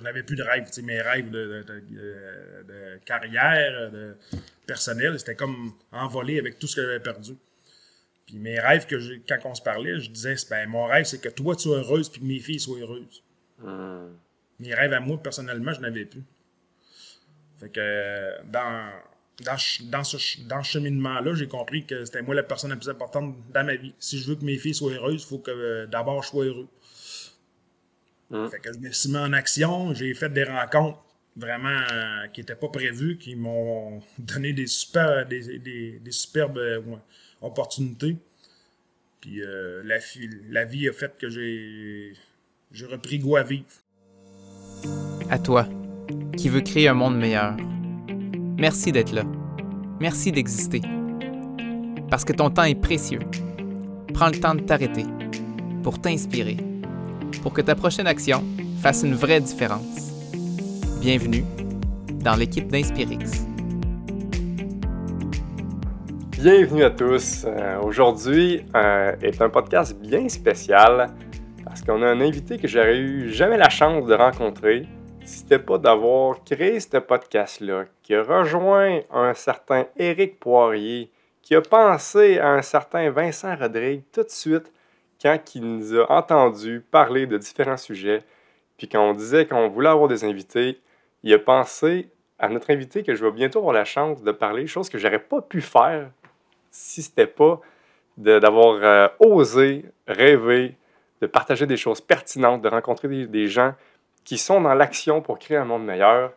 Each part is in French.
je n'avais plus de rêves. mes rêves de, de, carrière, de personnel, c'était comme envolé avec tout ce que j'avais perdu. Puis mes rêves, que quand on se parlait, je disais, ben, mon rêve, c'est que toi, tu sois heureuse, puis que mes filles soient heureuses. Hmm. Mes rêves à moi, personnellement, je n'avais plus. Fait que dans, dans, dans ce, dans cheminement-là, j'ai compris que c'était moi la personne la plus importante dans ma vie. Si je veux que mes filles soient heureuses, il faut que euh, d'abord je sois heureux. Hein? Fait que je me suis mis en action, j'ai fait des rencontres vraiment euh, qui n'étaient pas prévues, qui m'ont donné des, super, des, des, superbes euh, opportunités. Puis la, la vie a fait que j'ai repris goût à vivre. À toi, qui veux créer un monde meilleur. Merci d'être là. Merci d'exister. Parce que ton temps est précieux. Prends le temps de t'arrêter pour t'inspirer pour que ta prochaine action fasse une vraie différence. Bienvenue dans l'équipe d'Inspirix. Bienvenue à tous. Euh, aujourd'hui euh, est un podcast bien spécial parce qu'on a un invité que j'aurais eu jamais la chance de rencontrer si c'était pas d'avoir créé ce podcast-là, qui a rejoint un certain Éric Poirier, qui a pensé à un certain Vincent Rodrigue tout de suite quand il nous a entendu parler de différents sujets, puis quand on disait qu'on voulait avoir des invités, il a pensé à notre invité que je vais bientôt avoir la chance de parler, chose que j'aurais pas pu faire si c'était pas d'avoir euh, osé rêver, de partager des choses pertinentes, de rencontrer des, gens qui sont dans l'action pour créer un monde meilleur.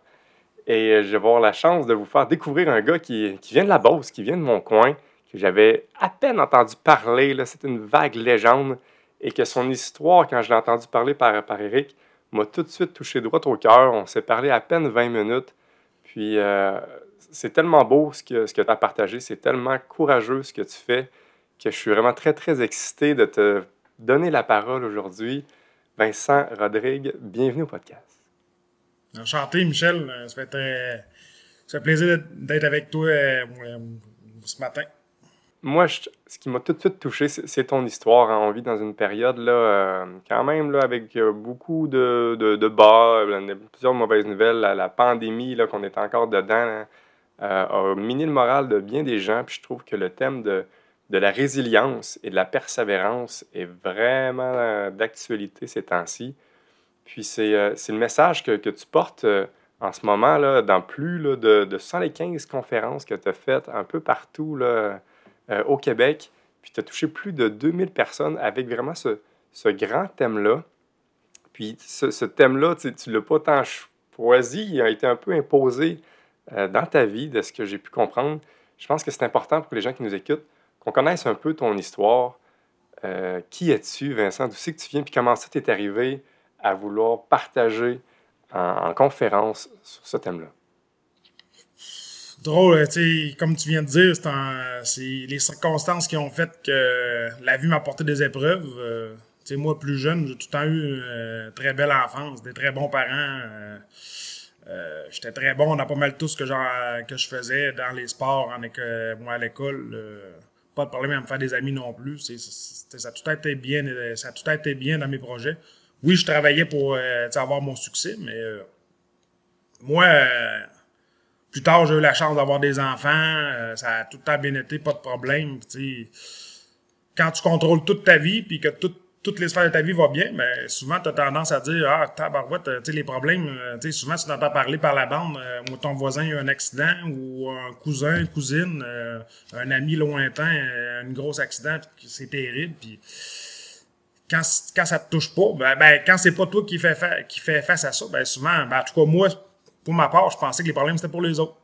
Et je vais avoir la chance de vous faire découvrir un gars qui, qui vient de la Beauce, qui vient de mon coin, que j'avais à peine entendu parler. C'est une vague légende. Et que son histoire, quand je l'ai entendu parler par, par Eric, m'a tout de suite touché droit au cœur. On s'est parlé à peine 20 minutes. Puis euh, c'est tellement beau ce que, ce que tu as partagé. C'est tellement courageux ce que tu fais que je suis vraiment très, très excité de te donner la parole aujourd'hui. Vincent Rodrigue, bienvenue au podcast. Enchanté, Michel. Ça fait, très, ça fait plaisir d'être avec toi euh, ce matin moi, ce qui m'a tout de suite touché, c'est ton histoire. Hein. On vit dans une période, là, euh, quand même, là, avec euh, beaucoup de, de, bas, euh, plusieurs mauvaises nouvelles. La, pandémie, là, qu'on est encore dedans, a miné le moral de bien des gens. Puis je trouve que le thème de, de la résilience et de la persévérance est vraiment d'actualité ces temps-ci. Puis c'est le message que, que, tu portes en ce moment, là, dans plus là, de, de 115 conférences que tu as faites un peu partout, là, euh, au Québec. Puis tu as touché plus de 2000 personnes avec vraiment ce, ce grand thème-là. Puis ce, thème-là, tu ne l'as pas tant choisi, il a été un peu imposé euh, dans ta vie, de ce que j'ai pu comprendre. Je pense que c'est important pour les gens qui nous écoutent qu'on connaisse un peu ton histoire. Euh, qui es-tu, Vincent? D'où c'est que tu viens? Puis comment ça t'est arrivé à vouloir partager en conférence sur ce thème-là? Drôle, euh, tu sais, comme tu viens de dire, c'est les circonstances qui ont fait que la vie m'a apporté des épreuves. Euh, tu sais, moi, plus jeune, j'ai tout le temps eu une euh, très belle enfance, des très bons parents. J'étais très bon dans pas mal tout ce que, que je faisais dans les sports, en moi à l'école. pas de problème à me faire des amis non plus. ça a tout été bien, ça a tout été bien dans mes projets. Oui, je travaillais pour avoir mon succès, mais moi, plus tard, j'ai eu la chance d'avoir des enfants. Euh, ça a tout le temps bien été, pas de problème. quand tu contrôles toute ta vie, puis que toutes les sphères de ta vie vont bien, ben, souvent, tu as tendance à dire Ah, tabarouette, tu sais, les problèmes, euh, tu souvent, tu entends parler par la bande, euh, ton voisin a eu un accident, ou un cousin, une cousine, un ami lointain, un gros accident, c'est terrible. Puis quand, quand ça te touche pas, ben, ben quand c'est pas toi qui fait, qui fait face à ça, ben souvent, ben, en tout cas, moi, pour ma part, je pensais que les problèmes, c'était pour les autres.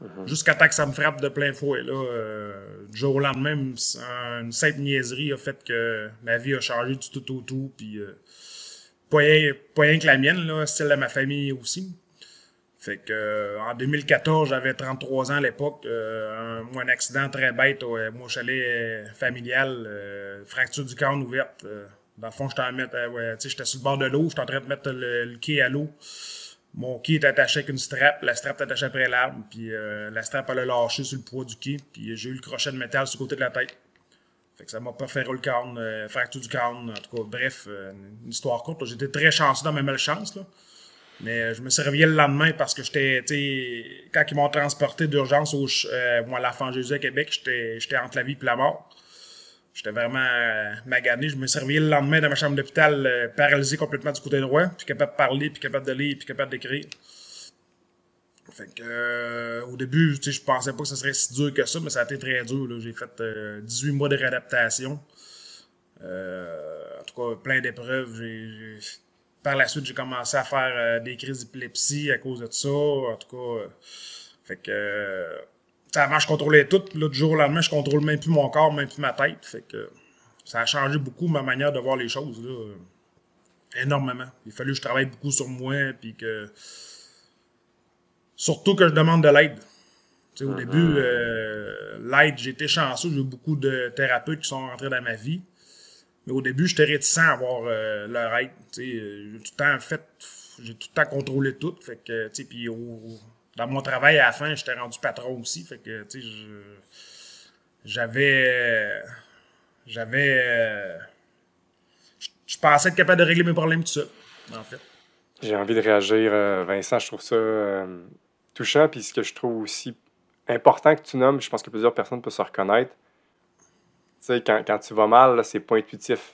Mhm. Jusqu'à temps que ça me frappe de plein fouet. Là, euh, du jour au lendemain, une simple niaiserie a fait que ma vie a changé du tout au tout. Puis, euh, pas, rien, que la mienne, là, celle de ma famille aussi. Fait que euh, en 2014, j'avais 33 ans à l'époque. un, un accident très bête au mon chalet familial, fracture du corps ouverte. dans le fond, j'étais sur le bord de l'eau, j'étais en train de mettre le, le quai à l'eau. Mon quai est attaché avec une strap, la strap est attachée après l'arbre, puis euh, la strap elle a lâché sur le poids du quai, puis j'ai eu le crochet de métal sur le côté de la tête. Fait que ça m'a pas fait le corne, euh, fracture du corne, en tout cas, bref, euh, une histoire courte. J'étais très chanceux dans mes malchances, là. Mais je me suis réveillé le lendemain parce que j'étais, tu quand ils m'ont transporté d'urgence au, euh, moi, l'enfant Jésus à Québec, j'étais entre la vie et la mort. J'étais vraiment euh, magané. Je me suis réveillé le lendemain dans ma chambre d'hôpital, euh, paralysé complètement du côté droit, puis capable de parler, puis capable de lire, puis capable d'écrire. Fait que, euh, au début, je pensais pas que ce serait si dur que ça, mais ça a été très dur. J'ai fait 18 mois de réadaptation. en tout cas, plein d'épreuves. Par la suite, j'ai commencé à faire des crises d'épilepsie à cause de ça. En tout cas, fait que avant, je contrôlais tout. Là, du jour au lendemain, je contrôle même plus mon corps, même plus ma tête. Fait que ça a changé beaucoup ma manière de voir les choses. Là, énormément. Il fallait que je travaille beaucoup sur moi. Puis que. Surtout que je demande de l'aide. au début, euh, l'aide, j'étais chanceux. J'ai eu beaucoup de thérapeutes qui sont rentrés dans ma vie. Mais au début, j'étais réticent à avoir euh, leur aide. Euh, j'ai tout le temps fait. J'ai tout le temps contrôlé tout. Fait que, puis au, dans mon travail, à la fin, j'étais rendu patron aussi. Fait que, tu sais, j'avais. J'avais. Je pensais être capable de régler mes problèmes tout seul, en fait. J'ai envie de réagir, euh, Vincent. Je trouve ça euh, touchant. Puis ce que je trouve aussi important que tu nommes, je pense que plusieurs personnes peuvent se reconnaître. Tu sais, quand, quand tu vas mal, c'est pas intuitif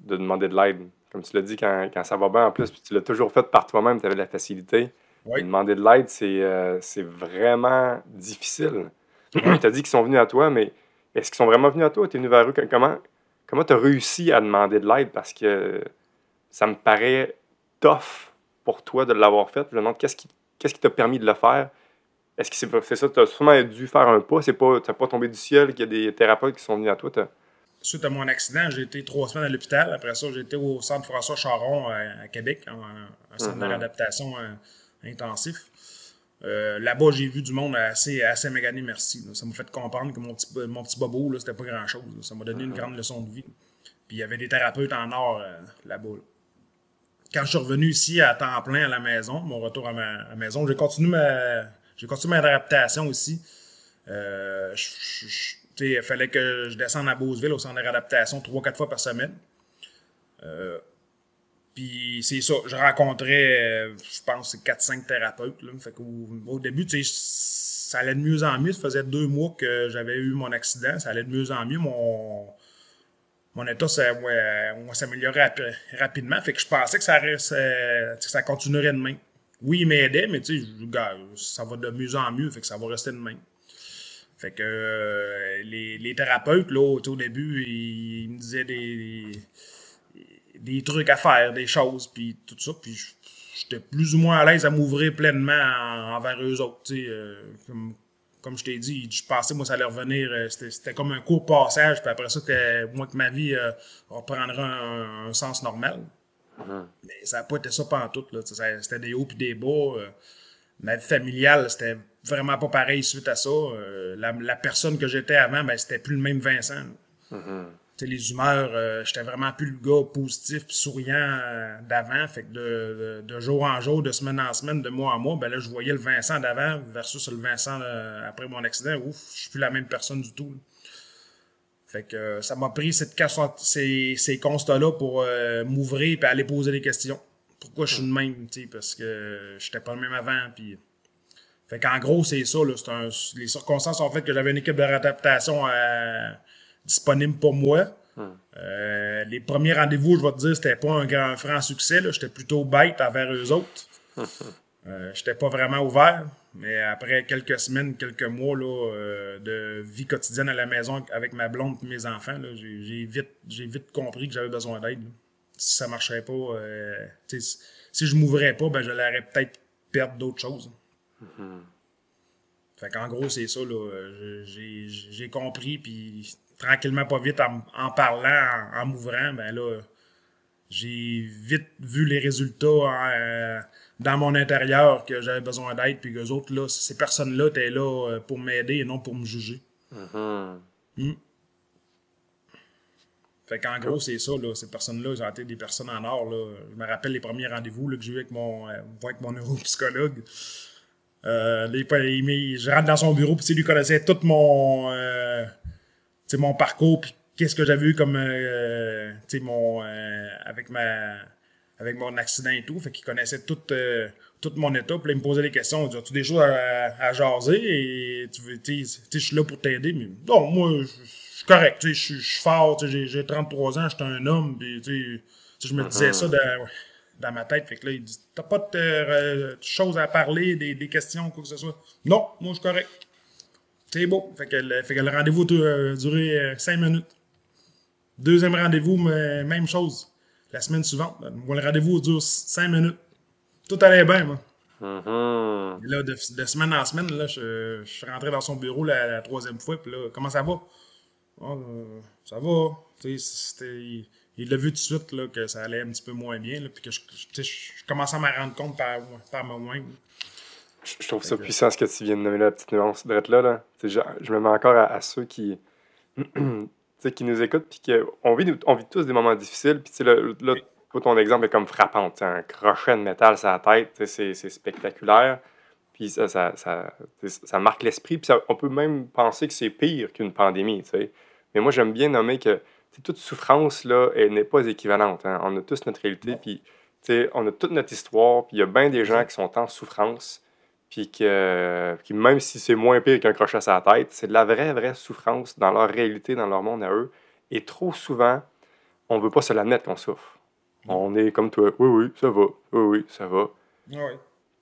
de demander de l'aide. Comme tu l'as dit, quand, quand, ça va bien en plus, puis tu l'as toujours fait par toi-même, tu avais de la facilité. Demander de l'aide, euh, c'est vraiment difficile. tu as dit qu'ils sont venus à toi, mais est-ce qu'ils sont vraiment venus à toi? Tu es venu vers eux? Comment tu as réussi à demander de l'aide? Parce que ça me paraît tough pour toi de l'avoir fait. Je me demande qu'est-ce qui t'a permis de le faire? Est-ce que c'est ça? Tu as sûrement dû faire un pas. Tu n'as pas tombé du ciel qu'il y a des thérapeutes qui sont venus à toi. Suite à mon accident, j'ai été trois semaines à l'hôpital. Après ça, j'ai été au centre François Charon à, Québec, un, centre de réadaptation intensif. Euh, là-bas, j'ai vu du monde assez, assez magané, merci. Ça m'a fait comprendre que mon petit, mon petit bobo, c'était pas grand-chose. Ça m'a donné une grande leçon de vie. Puis il y avait des thérapeutes en or euh, là-bas. Quand je suis revenu ici à temps plein à la maison, mon retour à ma maison, j'ai continué ma, j'ai continué ma réadaptation aussi. Euh, il fallait que je descende à Beauceville au centre de réadaptation trois, quatre fois par semaine. Puis c'est ça, je rencontrais, euh, je pense, 4-5 thérapeutes. Là. Fait au début, ça allait de mieux en mieux. Ça faisait deux mois que j'avais eu mon accident. Ça allait de mieux en mieux. Mon, mon état s'améliorait rapidement. Fait que je pensais que ça, ça continuerait demain. Oui, il m'aidait, mais tu sais, ça va de mieux en mieux. Fait que ça va rester demain. Fait que euh, les, les, thérapeutes, là, au début, ils, me disaient des trucs à faire, des choses, puis tout ça. Puis j'étais plus ou moins à l'aise à m'ouvrir pleinement envers eux autres. Euh, comme, comme je t'ai dit, je pensais, moi, ça allait revenir. Euh, c'était comme un court passage, puis après ça, que, moi, que ma vie euh, un, sens normal. Mm-hmm. Mais ça n'a pas été ça pendant tout. C'était des hauts puis des bas. ma vie familiale, c'était vraiment pas pareil suite à ça. La, personne que j'étais avant, ben, c'était plus le même Vincent. Les humeurs, euh, j'étais vraiment plus le gars positif puis souriant euh, d'avant. Fait que de, jour en jour, de semaine en semaine, de mois en mois, ben là, je voyais le Vincent d'avant versus le Vincent euh, après mon accident. Ouf, je suis plus la même personne du tout. Fait que ça m'a pris cette, ces, ces constats-là pour m'ouvrir et aller poser des questions. Pourquoi je suis le même, parce que j'étais pas le même avant. Puis... Fait qu'en gros, c'est ça. les circonstances ont fait que j'avais une équipe de réadaptation à disponible pour moi. Hmm. Euh, les premiers rendez-vous, je vais te dire, c'était pas un grand franc succès. J'étais plutôt bête envers eux autres. euh, j'étais pas vraiment ouvert. Mais après quelques semaines, quelques mois là, euh, de vie quotidienne à la maison avec ma blonde et mes enfants, j'ai vite, vite compris que j'avais besoin d'aide. Si ça marchait pas, si je m'ouvrais pas, ben, je l'aurais peut-être perdre d'autres choses. Hmm. Fait qu'en gros, c'est ça. J'ai compris, puis tranquillement, pas vite, en, parlant, en, m'ouvrant, ben là, j'ai vite vu les résultats euh, dans mon intérieur que j'avais besoin d'aide, puis que autres, là, ces personnes-là étaient là euh, pour m'aider et non pour me juger. Mm-hmm. Hmm. Fait qu'en gros, c'est ça, là, ces personnes-là, ont été des personnes en or. Là. Je me rappelle les premiers rendez-vous que j'ai eu avec mon, euh, avec mon neuropsychologue. Euh, je rentre dans son bureau, puis lui connaissait tout mon, mon parcours, puis qu'est-ce que j'avais eu comme, euh, mon, euh, avec ma, avec mon accident et tout. Fait qu'il connaissait tout, euh, tout mon état. Puis là, il me posait des questions. Il dit, tu des choses à, à, jaser? Et tu veux, tu sais, je suis là pour t'aider. Mais non, moi, je suis correct. Tu sais, je suis fort. Tu sais, j'ai 33 ans, je suis un homme. Puis, tu sais, je me disais ça dans, dans, ma tête. Fait que là, il dit, t'as pas de choses à parler, des, des questions, quoi que ce soit. Non, moi, je suis correct. C'est beau. Fait que, fait que le rendez-vous a duré 5 minutes. Deuxième rendez-vous, même chose. La semaine suivante, le rendez-vous dure 5 minutes. Tout allait bien, moi. Mm-hmm. là, de, semaine en semaine, là, je, suis rentré dans son bureau la, troisième fois. Puis là, comment ça va? Ah, euh, ça va. il l'a vu tout de suite là, que ça allait un petit peu moins bien. Là, puis que je, je, commençais à m'en rendre compte par, par moi-même. Je, trouve ça puissant ce que tu viens de nommer la petite nuance de là. là. Je, je, me mets encore à, à ceux qui. qui nous écoutent, puis qu'on vit, on vit tous des moments difficiles. Puis là, là, ton exemple est comme frappant. Un crochet de métal sur la tête, c'est spectaculaire. Puis ça, ça, ça, ça marque l'esprit. Puis on peut même penser que c'est pire qu'une pandémie. sais. Mais moi, j'aime bien nommer que toute souffrance là, n'est pas équivalente. Hein. On a tous notre réalité, puis on a toute notre histoire, puis il y a bien des gens qui sont en souffrance puis que, même si c'est moins pire qu'un crochet à la tête, c'est de la vraie, vraie souffrance dans leur réalité, dans leur monde à eux. Et trop souvent, on ne veut pas se l'admettre qu'on souffre. On est comme toi, oui, oui, ça va, oui, oui, ça va. Oui.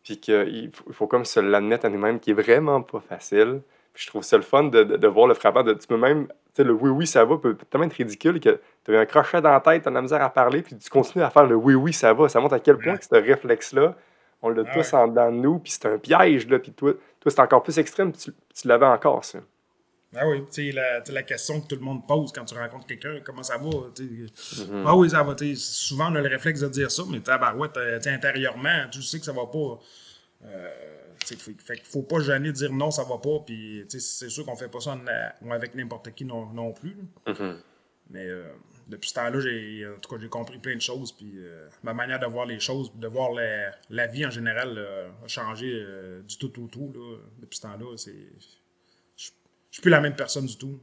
Puis qu'il faut, faut comme se l'admettre à nous-mêmes, qui est vraiment pas facile. Puis je trouve ça le fun de, de, voir le frappant. De, tu peux même, tu sais, le oui, oui, ça va peut tellement être ridicule que tu as un crochet dans la tête, tu as la misère à parler, puis tu continues à faire le oui, oui, ça va. Ça montre à quel point que ce réflexe-là, on l'a ah tous en dedans de nous, puis c'est un piège, là. Puis toi, toi c'est encore plus extrême, tu, tu l'avais encore, ça. Ah oui, tu sais, la, la, question que tout le monde pose quand tu rencontres quelqu'un, comment ça va? Mm-hmm. Ah oui, ça va. Souvent, on a le réflexe de dire ça, mais ouais, intérieurement, tu sais que ça va pas. Euh, fait qu'il faut pas gêner de dire non, ça va pas. Puis c'est sûr qu'on fait pas ça avec n'importe qui non, non plus. Mm-hmm. Mais euh, depuis ce temps-là, j'ai, en tout cas, j'ai compris plein de choses. Puis euh, ma manière de voir les choses, de voir la, la vie en général euh, a changé euh, du tout au tout. Là. Depuis ce temps-là, c'est, je suis plus la même personne du tout.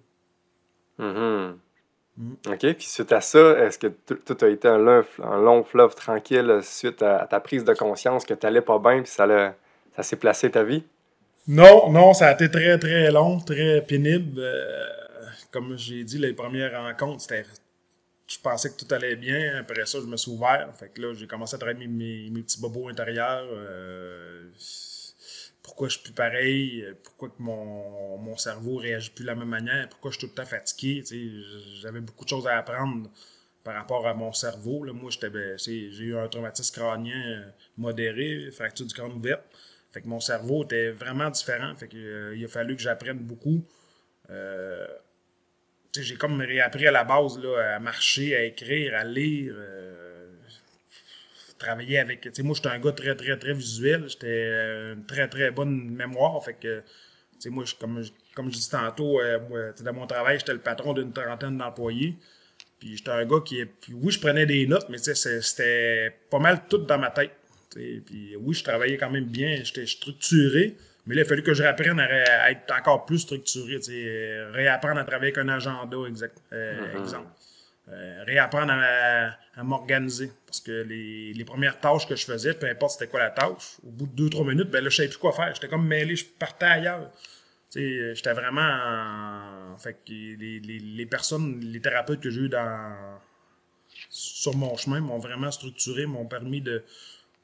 Mm-hmm. Mm. OK. Puis suite à ça, est-ce que tout a été un long, un long fleuve tranquille suite à, ta prise de conscience que tu n'allais pas bien puis ça, ça s'est placé ta vie? Non, non, ça a été très, très long, très pénible. comme j'ai dit, les premières rencontres, c'était je pensais que tout allait bien. Après ça, je me suis ouvert. Fait que là, j'ai commencé à travailler mes, petits bobos intérieurs. Euh, pourquoi je suis plus pareil? Pourquoi que mon, mon cerveau réagit plus de la même manière? Pourquoi je suis tout le temps fatigué? J'avais beaucoup de choses à apprendre par rapport à mon cerveau. Là. Moi, ben, j'ai eu un traumatisme crânien euh, modéré, fracture du crâne ouverte. Fait que mon cerveau était vraiment différent. Fait que, euh, il a fallu que j'apprenne beaucoup. J'ai comme réappris à la base là, à marcher, à écrire, à lire, euh, travailler avec. Moi, j'étais un gars très, très, très visuel. J'étais euh, une très, très bonne mémoire. Fait que, moi, comme, comme je dis tantôt, euh, dans mon travail, j'étais le patron d'une trentaine d'employés. Puis j'étais un gars qui. oui, je prenais des notes, mais c'était pas mal tout dans ma tête. Puis oui, je travaillais quand même bien, j'étais structuré. Mais là, il a fallu que je réapprenne à, être encore plus structuré, réapprendre à travailler avec un agenda, exact, euh, mm-hmm. exemple. Euh, réapprendre à, m'organiser. Parce que les, premières tâches que je faisais, peu importe c'était quoi la tâche, au bout de 2-3 minutes, ben là, je savais plus quoi faire. J'étais comme mêlé, je partais ailleurs. J'étais vraiment. En... Fait que les, les, personnes, les thérapeutes que j'ai eu dans, sur mon chemin m'ont vraiment structuré, m'ont permis de,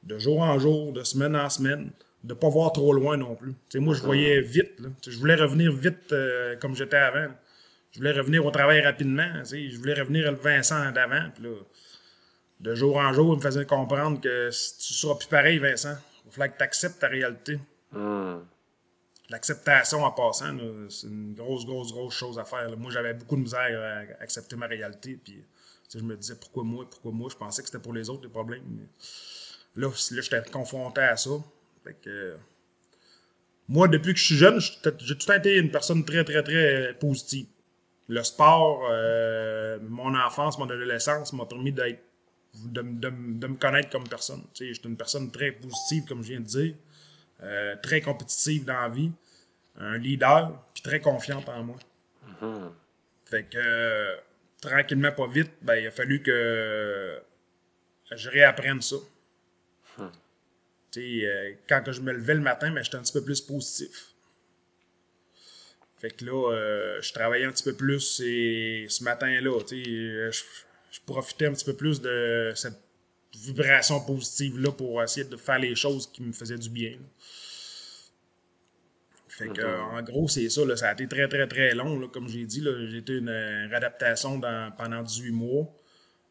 de jour en jour, de semaine en semaine, de pas voir trop loin non plus. moi, je voyais vite. Je voulais revenir vite euh, comme j'étais avant. Je voulais revenir au travail rapidement. Je voulais revenir le Vincent d'avant. de jour en jour, il me faisait comprendre que tu seras plus pareil, Vincent. Il faut que tu acceptes ta réalité. Hmm. L'acceptation en passant, c'est une grosse, grosse, grosse chose à faire. Moi, j'avais beaucoup de misère à accepter ma réalité. Puis, je me disais pourquoi moi, pourquoi moi? Je pensais que c'était pour les autres les problèmes. là, là j'étais confronté à ça moi, depuis que je suis jeune, j'ai tout été une personne très, très, très positive. Le sport, euh, mon enfance, mon adolescence m'a permis d'être de, me connaître comme personne. Je suis une personne très positive, comme je viens de dire, euh, très compétitive dans la vie, un leader, puis très confiante en moi. Mm-hmm. Fait que, tranquillement, pas vite, ben, il a fallu que je réapprenne ça. Euh, quand je me levais le matin, mais j'étais un petit peu plus positif. Fait que là, euh, je travaillais un petit peu plus et ce matin-là, je, je profitais un petit peu plus de cette vibration positive-là pour essayer de faire les choses qui me faisaient du bien. Fait que, en gros, c'est ça. ça a été très, très, très long. comme j'ai dit, j'ai été une, réadaptation pendant 18 mois.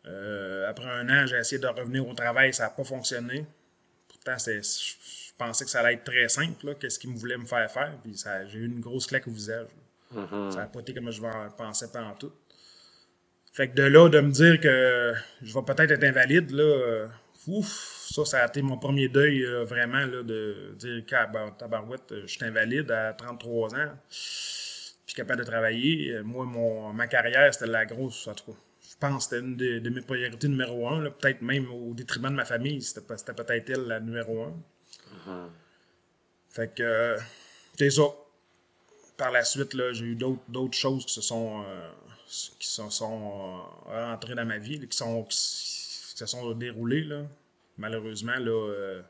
Euh, après un an, j'ai essayé de revenir au travail. Ça n'a pas fonctionné. Pourtant, je pensais que ça allait être très simple. Qu'est-ce qu'il voulait me faire faire. Puis j'ai eu une grosse claque au visage. Mm-hmm. Ça n'a pas été comme je pensais pas en tout. Fait que de là, de me dire que je vais peut-être être invalide, là, euh, ouf, ça, ça a été mon premier deuil, euh, vraiment, là, de dire que tabarouette, euh, je suis invalide à 33 ans, puis capable de travailler. Moi, mon, ma carrière, c'était la grosse, en tout cas. Je pense que c'était une de, mes priorités numéro un, peut-être même au détriment de ma famille, c'était peut-être elle la numéro un. Fait que, c'est ça. Par la suite, j'ai eu d'autres choses qui se sont qui sont, euh, rentrés dans ma vie, qui, sont, qui, se sont déroulés. Là. Malheureusement, là, euh,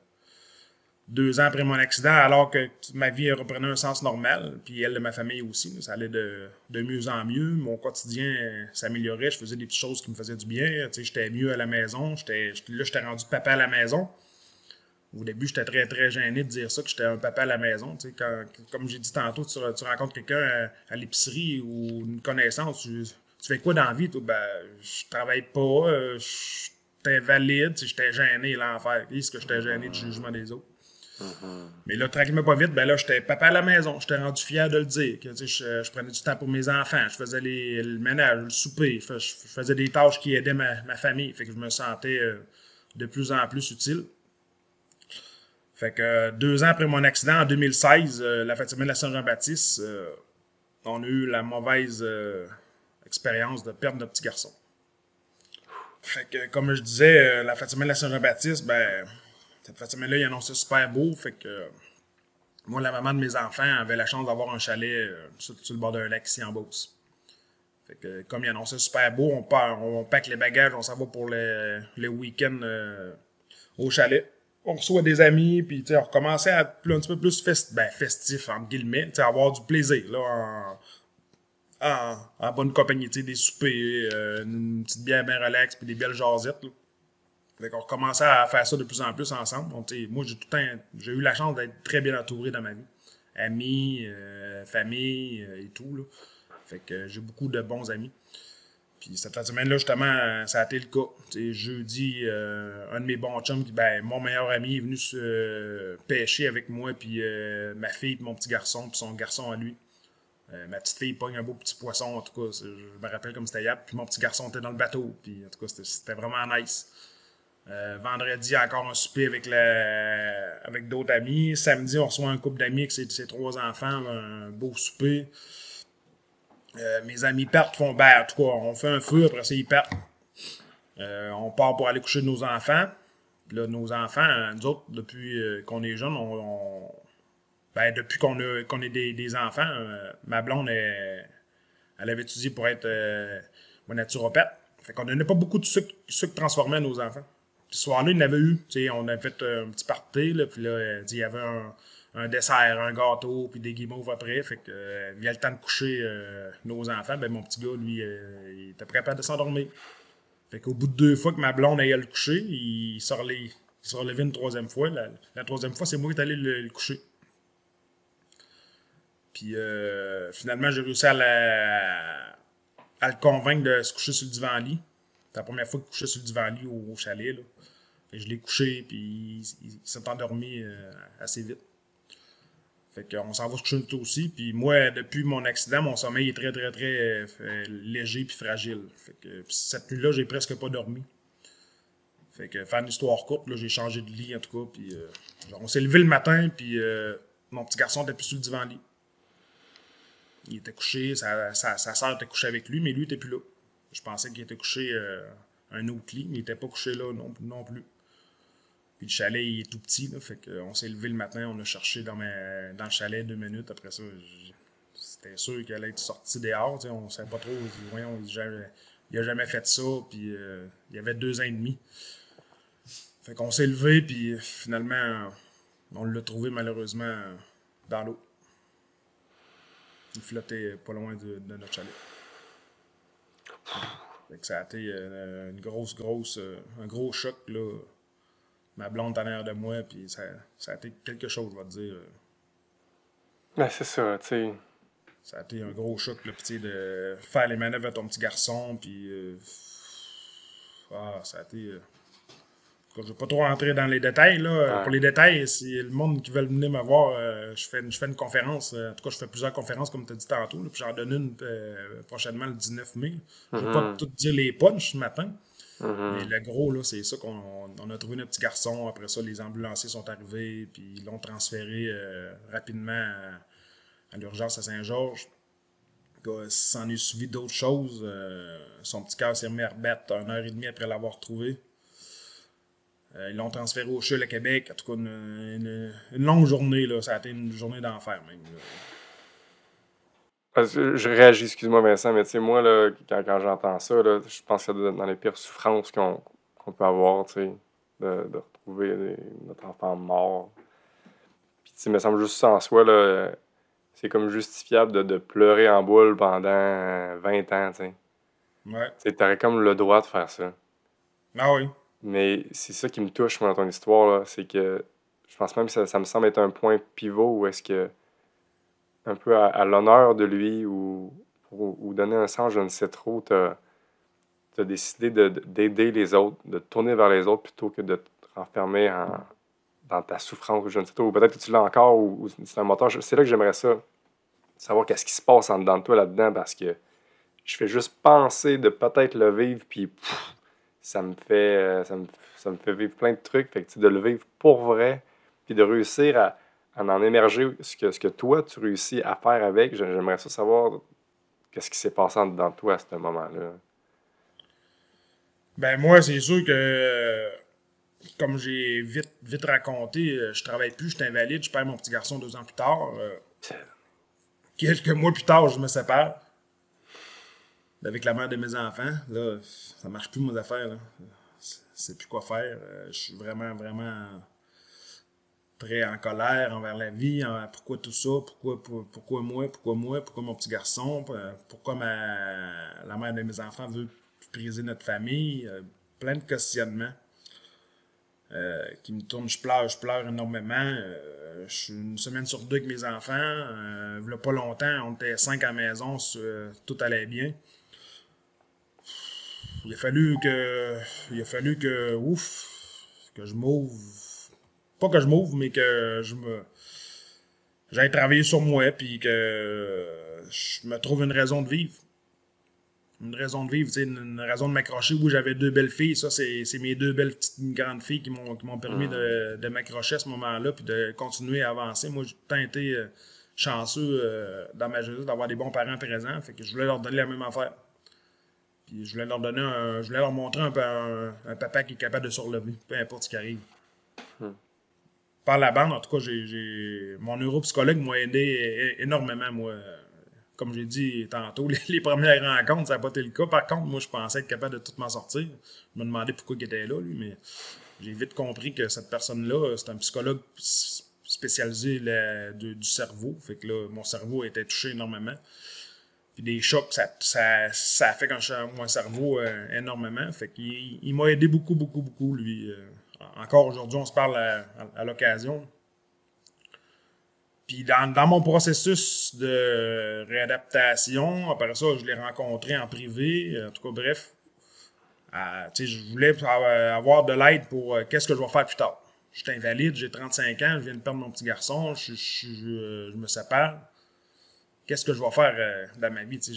deux ans après mon accident, alors que ma vie reprenait un sens normal, puis elle de ma famille aussi, ça allait de, mieux en mieux. Mon quotidien euh, s'améliorait, je faisais des petites choses qui me faisaient du bien. J'étais mieux à la maison, j'étais, là, j'étais rendu papa à la maison. Au début, j'étais très, très gêné de dire ça, que j'étais un papa à la maison. Quand, comme j'ai dit tantôt, tu, rencontres quelqu'un à, l'épicerie ou une connaissance, tu, fais quoi dans la vie? Toi? Ben, je travaille pas, euh, j'étais valide, j'étais gêné, l'enfer. Est-ce que j'étais gêné du jugement des autres? Mm-hmm. Mais là, tranquillement pas vite, ben là, j'étais papa à la maison. J'étais rendu fier de le dire. Je, prenais du temps pour mes enfants. Je faisais les, le ménage, le souper. Je, faisais des tâches qui aidaient ma, famille. Fait que je me sentais euh, de plus en plus utile. Fait que euh, deux ans après mon accident, en 2016, euh, la Fatima de la Saint-Jean-Baptiste, on a eu la mauvaise expérience de perdre notre petit garçon. Fait que, comme je disais, la Fatima de la Saint-Jean-Baptiste, ben, cette Fatima-là, il annonçait super beau. Fait que moi, la maman de mes enfants avait la chance d'avoir un chalet sur, le bord d'un lac ici en Beauce. Fait que, comme il annonçait super beau, on, part, on pack les bagages, on s'en va pour les, les week-ends au chalet on reçoit des amis, puis on recommençait à être un petit peu plus ben, festif, entre guillemets, avoir du plaisir là, en, bonne compagnie, des soupers, euh, une petite bière bien relax, puis des belles jasettes. Fait qu'on recommençait à faire ça de plus en plus ensemble. moi, j'ai tout j'ai eu la chance d'être très bien entouré dans ma vie. Amis, euh, famille euh, et tout. Là. Fait que j'ai beaucoup de bons amis. Puis cette semaine-là, justement, ça a été le cas. jeudi, euh, un de mes bons chums, ben, mon meilleur ami est venu se euh, pêcher avec moi, puis euh, ma fille, puis mon petit garçon, puis son garçon à lui. ma petite fille pogne un beau petit poisson, en tout cas, je me rappelle comme c'était hier. Puis mon petit garçon était dans le bateau, puis en tout cas, c'était vraiment nice. Vendredi, encore un souper avec, avec d'autres amis. Samedi, on reçoit un couple d'amis avec ses, trois enfants, un beau souper. Euh, mes amis partent, font ben, en tout cas, on fait un feu, après ça, ils partent. Euh, on part pour aller coucher nos enfants. Là, nos enfants, nous autres, depuis euh, qu'on est jeunes, on, ben, depuis qu'on qu'on est des, enfants, ma blonde, elle, elle avait étudié pour être mon naturopathe. Fait qu'on donnait pas beaucoup de sucre, sucre transformé à nos enfants. Ce soir-là, il en avait eu. on avait fait un petit party, là, puis là, il y avait un, dessert, un gâteau, puis des guimauves après. Fait que, euh, il y a le temps de coucher euh, nos enfants. Ben, mon petit gars, lui, euh, il était prêt à s'endormir. Fait qu'au bout de deux fois que ma blonde aille le coucher, il s'est relevé, une troisième fois. La, troisième fois, c'est moi qui est allé le, coucher. Puis finalement, j'ai réussi à, le convaincre de se coucher sur le divan-lit. La première fois qu'il couchait sur le divan-lit au, chalet. Là. je l'ai couché, puis il s'est endormi assez vite. Fait qu'on s'en va se coucher tout aussi. Puis moi, depuis mon accident, mon sommeil est très, très, très euh, léger puis fragile. Fait que cette nuit-là, j'ai presque pas dormi. Fait que faire une histoire courte, là, j'ai changé de lit en tout cas. Puis euh, on s'est levé le matin, puis euh, mon petit garçon était plus sur le divan-lit. Il était couché, sa, sa, soeur était couchée avec lui, mais lui était plus là. Je pensais qu'il était couché un autre lit, mais il était pas couché là non, plus. Puis le chalet, il est tout petit, là, fait qu'on s'est levé le matin, on a cherché dans, le chalet deux minutes. Après ça, c'était sûr qu'il allait être sorti dehors. On ne savait pas trop. Voyons, il n'a jamais fait ça. Puis euh, il y avait deux ans et demi. Fait qu'on s'est levé, puis finalement, on l'a trouvé malheureusement dans l'eau. Il flottait pas loin de, notre chalet. Fait que ça a été euh, une grosse, grosse, euh, un gros choc, là. Ma blonde en l'air de moi, puis ça, ça, a été quelque chose, je vais te dire. Ben, c'est ça, tu sais. Ça a été un gros choc, le petit de faire les manœuvres à ton petit garçon, puis. Euh, ah, ça a été. Je ne vais pas trop rentrer dans les détails. Là. Pour les détails, si le monde qui veut venir me voir, euh, je, fais, je fais une conférence. Euh, en tout cas, je fais plusieurs conférences, comme tu as dit tantôt. puis j'en donne une euh, prochainement le 19 mai. Je ne vais pas mm-hmm. tout dire les punchs ce matin. Mm-hmm. Mais le gros, là, c'est ça qu'on a trouvé notre petit garçon. Après ça, les ambulanciers sont arrivés, puis ils l'ont transféré rapidement à, l'urgence à Saint-Georges. S'en est suivi d'autres choses. son petit cœur s'est remis à rebattre une heure et demie après l'avoir trouvé. Euh, ils l'ont transféré au CHUL à Québec. En tout cas, une, longue journée. Là. Ça a été une journée d'enfer même. je réagis, excuse-moi Vincent, mais tu sais, moi, là, quand, j'entends ça, là, je pense que c'est dans les pires souffrances qu'on peut avoir, tu sais, de, de, retrouver notre enfant mort. Puis, tu sais, me semble juste en soi, là, c'est comme justifiable de, de, pleurer en boule pendant 20 ans, tu sais. Ouais. Tu aurais comme le droit de faire ça. Ah oui. Mais c'est ça qui me touche, moi, dans ton histoire, c'est que je pense même que ça, me semble être un point pivot où est-ce que, un peu à, l'honneur de lui ou, ou, donner un sens, je ne sais trop, tu as, décidé d'aider les autres, de tourner vers les autres plutôt que de te renfermer dans ta souffrance, je ne sais trop. Ou peut-être que tu l'as encore ou, c'est un moteur. C'est là que j'aimerais ça, savoir qu'est-ce qui se passe en dedans de toi là-dedans parce que je fais juste penser de peut-être le vivre, puis ça me fait euh, ça me, ça me, fait vivre plein de trucs. Fait que, de le vivre pour vrai, puis de réussir à, en émerger ce que, ce que toi, tu réussis à faire avec. J'aimerais ça savoir qu'est-ce qui s'est passé dans toi à ce moment-là. Ben moi, c'est sûr que comme j'ai vite, vite raconté, je travaille plus, je suis invalide, je perds mon petit garçon deux ans plus tard. Euh, quelques mois plus tard, je me sépare avec la mère de mes enfants, là, ça marche plus mes affaires. Là. sais plus quoi faire. Euh, je suis vraiment, vraiment très en colère envers la vie. pourquoi tout ça? Pourquoi, pourquoi moi? Pourquoi moi? Pourquoi mon petit garçon? Pourquoi ma, la mère de mes enfants veut briser notre famille? Euh, plein de questionnements. Euh, qui me tournent, je pleure, je pleure énormément. je suis une semaine sur deux avec mes enfants. il a pas longtemps, on était cinq à la maison, tout allait bien il a fallu que. Il a fallu que. Ouf. Que je m'ouvre. Pas que je m'ouvre, mais que je me. J'aille travailler sur moi, puis que je me trouve une raison de vivre. Une raison de vivre, une, une raison de m'accrocher. où j'avais deux belles filles. Ça, c'est mes deux belles petites grandes filles qui m'ont permis de, de m'accrocher à ce moment-là, puis de continuer à avancer. Moi, j'ai tant été euh, chanceux euh, dans ma jeunesse d'avoir des bons parents présents. Fait que je voulais leur donner la même affaire. Puis je voulais leur donner un, je voulais leur montrer un, un, papa qui est capable de se relever, peu importe ce qui arrive. Hmm. Par la bande, en tout cas, j'ai, mon neuropsychologue m'a aidé énormément, moi. Comme j'ai dit tantôt, les, premières rencontres, ça n'a pas été le cas. Par contre, moi, je pensais être capable de tout m'en sortir. Je me demandais pourquoi il était là, lui, mais j'ai vite compris que cette personne-là, c'est un psychologue spécialisé du cerveau. Fait que là, mon cerveau était touché énormément. Des chocs, ça, ça, ça fait quand je mon cerveau euh, énormément. Fait qu'il il, m'a aidé beaucoup, beaucoup, beaucoup, lui. Euh, encore aujourd'hui, on se parle à, l'occasion. Puis dans, dans, mon processus de réadaptation, après ça, je l'ai rencontré en privé. En tout cas, bref. Euh, je voulais avoir de l'aide pour qu'est-ce que je vais faire plus tard. Je suis invalide, j'ai 35 ans, je viens de perdre mon petit garçon, je, je, je, je me sépare qu'est-ce que je vais faire euh, dans ma vie? Je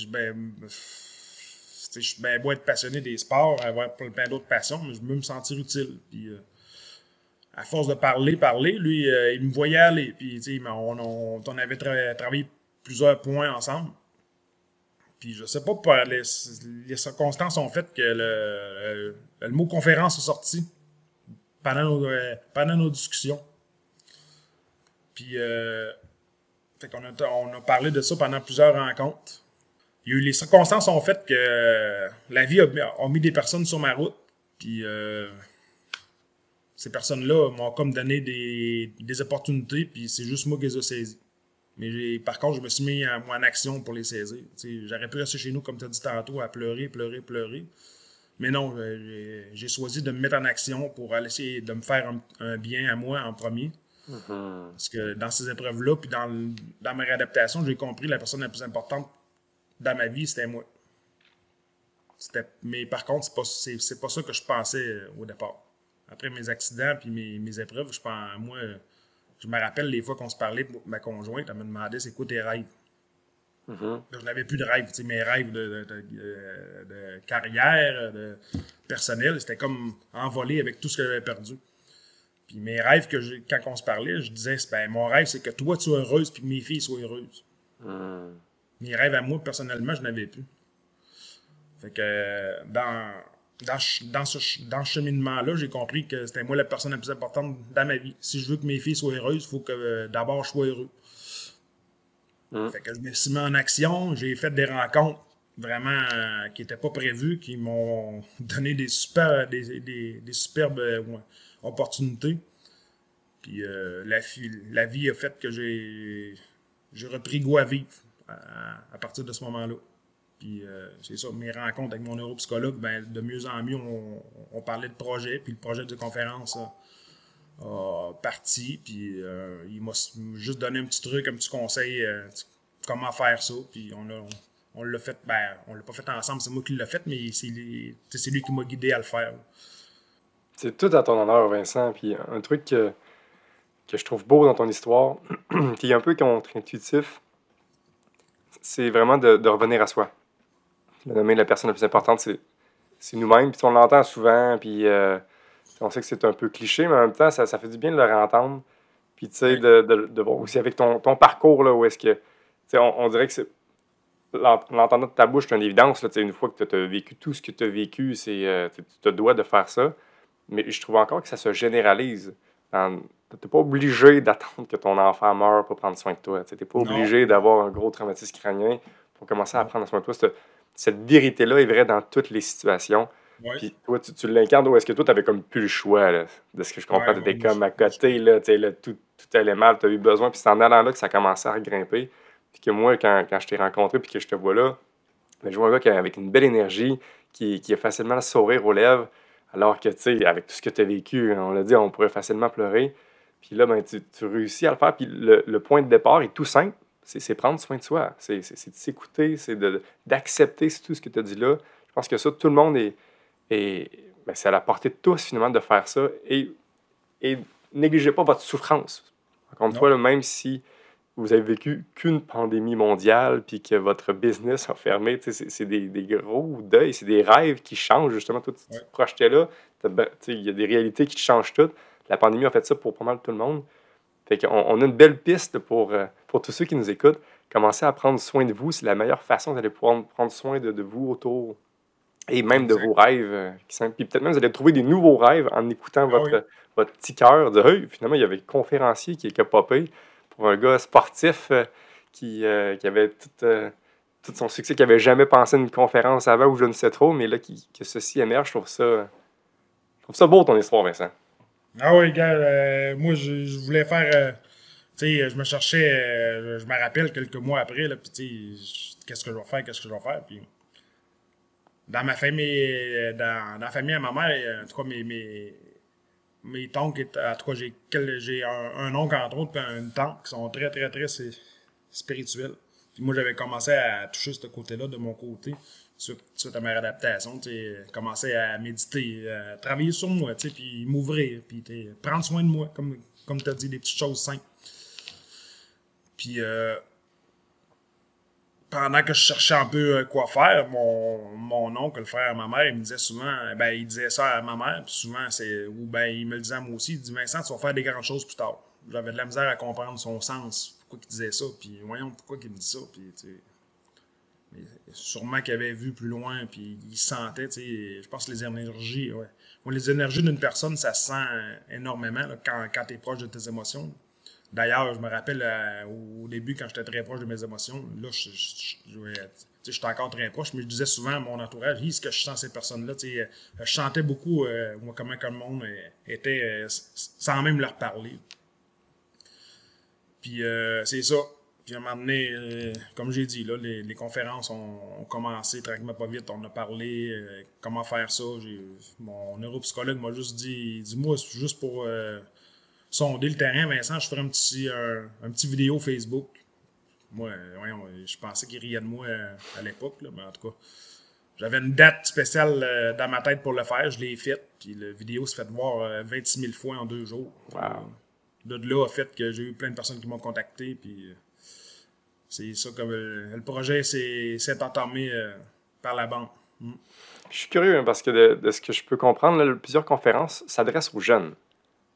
suis bien beau être passionné des sports, avoir plein d'autres passions, mais je veux me sentir utile. Puis, euh, à force de parler, parler, lui, euh, il me voyait aller. Puis, on, on, on, avait travaillé plusieurs points ensemble. Puis, je sais pas, les, les circonstances ont fait que le, le, mot conférence est sorti pendant nos, pendant nos discussions. Puis, on a parlé de ça pendant plusieurs rencontres. Il y a eu, les circonstances ont fait que la vie a, mis des personnes sur ma route. Puis, euh, ces personnes-là m'ont comme donné des, opportunités, puis c'est juste moi qui les ai saisies. Mais par contre, je me suis mis en, en action pour les saisir. J'aurais pu rester chez nous, comme tu as dit tantôt, à pleurer, pleurer, pleurer. Mais non, euh, j'ai choisi de me mettre en action pour essayer de me faire un, bien à moi en premier. Mm-hmm. Parce que dans ces épreuves-là, puis dans, dans ma réadaptation, j'ai compris que la personne la plus importante dans ma vie, c'était moi. Mais par contre, c'est pas, pas ça que je pensais euh, au départ. Après mes accidents puis mes, mes épreuves, je pense, moi, je me rappelle les fois qu'on se parlait, ma conjointe, elle me demandait c'est quoi tes rêves? Mm-hmm. Je n'avais plus de rêves. Mes rêves de, de, carrière, de personnel, c'était comme envolé avec tout ce que j'avais perdu. Puis mes rêves, que quand on se parlait, je disais ben, mon rêve, c'est que toi, tu sois heureuse puis que mes filles soient heureuses. Mm. Mes rêves à moi, personnellement, je n'avais plus. Fait que dans, dans, dans ce, dans ce cheminement-là, j'ai compris que c'était moi la personne la plus importante dans ma vie. Si je veux que mes filles soient heureuses, il faut que euh, d'abord je sois heureux. Hein? Fait que je me suis mis en action, j'ai fait des rencontres vraiment euh, qui n'étaient pas prévues, qui m'ont donné des, super, des, des, des superbes euh, opportunités. Puis la, la vie a fait que j'ai repris goût à vivre à partir de ce moment-là. Puis euh, c'est ça, mes rencontres avec mon neuropsychologue, ben, de mieux en mieux, on, parlait de projet, puis le projet de conférence a, parti, puis euh, il m'a juste donné un petit truc, un petit conseil, euh, comment faire ça, puis on, l'a fait, ben, on l'a pas fait ensemble, c'est moi qui l'ai fait, mais c'est lui qui m'a guidé à le faire. C'est tout à ton honneur, Vincent, puis un truc que, que je trouve beau dans ton histoire, qui est un peu contre-intuitif, c'est vraiment de revenir à soi le nommer la personne la plus importante, c'est nous-mêmes. Puis on l'entend souvent, puis euh, on sait que c'est un peu cliché, mais en même temps, ça, ça fait du bien de le réentendre. Puis tu sais, de, de, de, voir aussi avec ton, ton parcours, là, où est-ce que. On, on dirait que c'est. L'entendant de ta bouche, c'est une évidence. Là, une fois que tu as vécu tout ce que tu as vécu, c'est euh, tu te dois de faire ça. Mais je trouve encore que ça se généralise. Tu n'es pas obligé d'attendre que ton enfant meure pour prendre soin de toi. Tu n'es pas obligé d'avoir un gros traumatisme crânien pour commencer à prendre soin de toi cette vérité-là est vraie dans toutes les situations. Puis toi, tu, tu l'incarnes ou est-ce que toi, tu avais comme plus le choix, de ce que je comprends? tu étais comme à côté, là, là, tout, tout allait mal, tu as eu besoin, puis c'est en allant là que ça a commencé à grimper. Puis que moi, quand, quand je t'ai rencontré, puis que je te vois là, ben, je vois un gars qui, avec une belle énergie, qui, qui a facilement le sourire aux lèvres, alors que, tu sais, avec tout ce que tu as vécu, on l'a dit, on pourrait facilement pleurer. Puis là, ben, tu, tu réussis à le faire. Puis le, le point de départ est tout simple c'est prendre soin de soi. C'est de s'écouter, c'est d'accepter tout ce que tu as dit là. Je pense que ça, tout le monde est. est ben, c'est à la portée de tous, finalement, de faire ça. Et, et négligez pas votre souffrance. Encore une fois, même si vous avez vécu qu'une pandémie mondiale puis que votre business a fermé, c'est des, des, gros deuils, c'est des rêves qui changent, justement, tout ce projeté-là. Il y a des réalités qui changent toutes. La pandémie a fait ça pour pas mal tout le monde. Fait qu'on on a une belle piste pour, euh, pour tous ceux qui nous écoutent. Commencez à prendre soin de vous. C'est la meilleure façon d'aller pouvoir prendre soin de, de, vous autour et même de vos rêves. Euh, puis peut-être même vous allez trouver des nouveaux rêves en écoutant ah votre, votre petit cœur de hey, finalement, il y avait le conférencier qui est popé un gars sportif euh, qui, qui avait tout, tout, son succès, qui n'avait jamais pensé à une conférence avant ou je ne sais trop, mais là, qui, que ceci émerge. Je trouve ça, je trouve ça beau ton histoire, Vincent. Ah oui, gars, euh, moi, je, voulais faire. Euh, tu sais, je me cherchais. Euh, je me rappelle quelques mois après, là, puis tu sais, qu'est-ce que je vais faire, qu'est-ce que je vais faire. Puis, dans ma famille, dans, la famille à ma mère, en tout cas, mes, mes tantes, en tout cas, j'ai, un, un, oncle, entre autres, puis une tante qui sont très, très, très spirituels. Puis moi, j'avais commencé à toucher ce côté-là de mon côté suite, à ma réadaptation, commencer à méditer, à travailler sur moi, puis m'ouvrir, puis prendre soin de moi, comme, comme tu as dit, des petites choses simples. Puis euh, pendant que je cherchais un peu euh, quoi faire, mon, mon oncle, le frère à ma mère, il me disait souvent, ben il disait ça à ma mère, puis souvent c'est, ou ben il me le disait à moi aussi, il dit Vincent, tu vas faire des grandes choses plus tard. J'avais de la misère à comprendre son sens, pourquoi il disait ça, puis voyons pourquoi il me dit ça, puis sûrement qu'il avait vu plus loin, puis il sentait, tu sais, je pense que les énergies, ouais. les énergies d'une personne, ça se sent énormément quand, quand tu es proche de tes émotions. D'ailleurs, je me rappelle au début, quand j'étais très proche de mes émotions, là, je, j'étais encore très proche, mais je disais souvent à mon entourage, ce que je sens ces personnes-là. Je chantais beaucoup, moi, comment que le monde était, sans même leur parler. Puis c'est ça. Puis à un moment donné, euh, comme j'ai dit, là, les, conférences ont, commencé tranquillement pas vite. On a parlé euh, comment faire ça. Mon neuropsychologue m'a juste dit Dis-moi, juste pour euh, sonder le terrain, Vincent, je ferai un petit, un, petit vidéo Facebook. Moi, je pensais qu'il riait de moi à l'époque, mais en tout cas, j'avais une date spéciale dans ma tête pour le faire. Je l'ai faite, puis la vidéo s'est fait voir 26 000 fois en deux jours. Wow. De là a fait que j'ai eu plein de personnes qui m'ont contacté, puis c'est ça comme euh, le, projet s'est entamé euh, par la banque. Mm. Je suis curieux hein, parce que de, ce que je peux comprendre, plusieurs conférences s'adressent aux jeunes.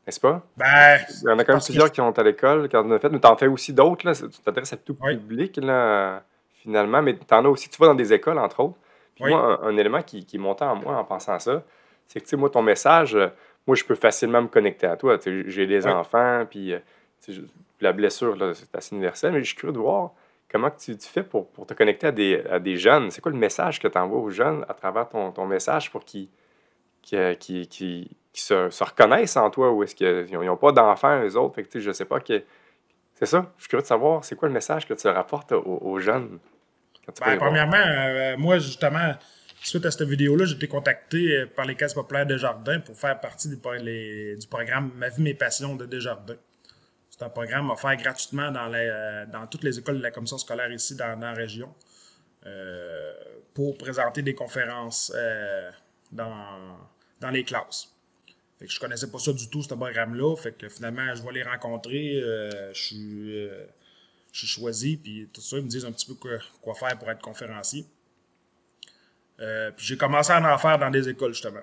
N'est-ce pas? Ben, Il y en a quand même plusieurs qui ont à l'école, qui en ont fait, mais tu en fais aussi d'autres. Tu t'adresses à tout public, là, finalement, mais tu en as aussi, tu vas dans des écoles, entre autres. Puis moi, un, élément qui, qui montait en moi en pensant à ça, c'est que, tu sais, moi, ton message, euh, moi, je peux facilement me connecter à toi. J'ai des enfants, puis la blessure, c'est assez universel, mais je suis curieux de voir comment tu, tu fais pour, pour, te connecter à des, à des jeunes? C'est quoi le message que tu envoies aux jeunes à travers ton, ton message pour qu'ils qui, qui, se, se, reconnaissent en toi ou est-ce qu'ils n'ont pas d'enfants, eux autres? Fait que, je sais pas. que C'est ça. Je suis curieux de savoir, c'est quoi le message que tu rapportes aux, jeunes? Ben, premièrement, euh, moi, justement, suite à cette vidéo-là, j'ai été contacté euh, par les caisses populaires de Jardin pour faire partie du, du programme Ma vie, mes passions de Desjardins. C'est un programme offert gratuitement dans, euh, dans toutes les écoles de la commission scolaire ici dans, la région euh, pour présenter des conférences euh, dans, dans les classes. Fait que je connaissais pas ça du tout, ce programme-là. Fait que finalement, je vais les rencontrer. je, suis, je suis choisi, puis tout ça, ils me disent un petit peu quoi, faire pour être conférencier. puis j'ai commencé à en faire dans des écoles, justement.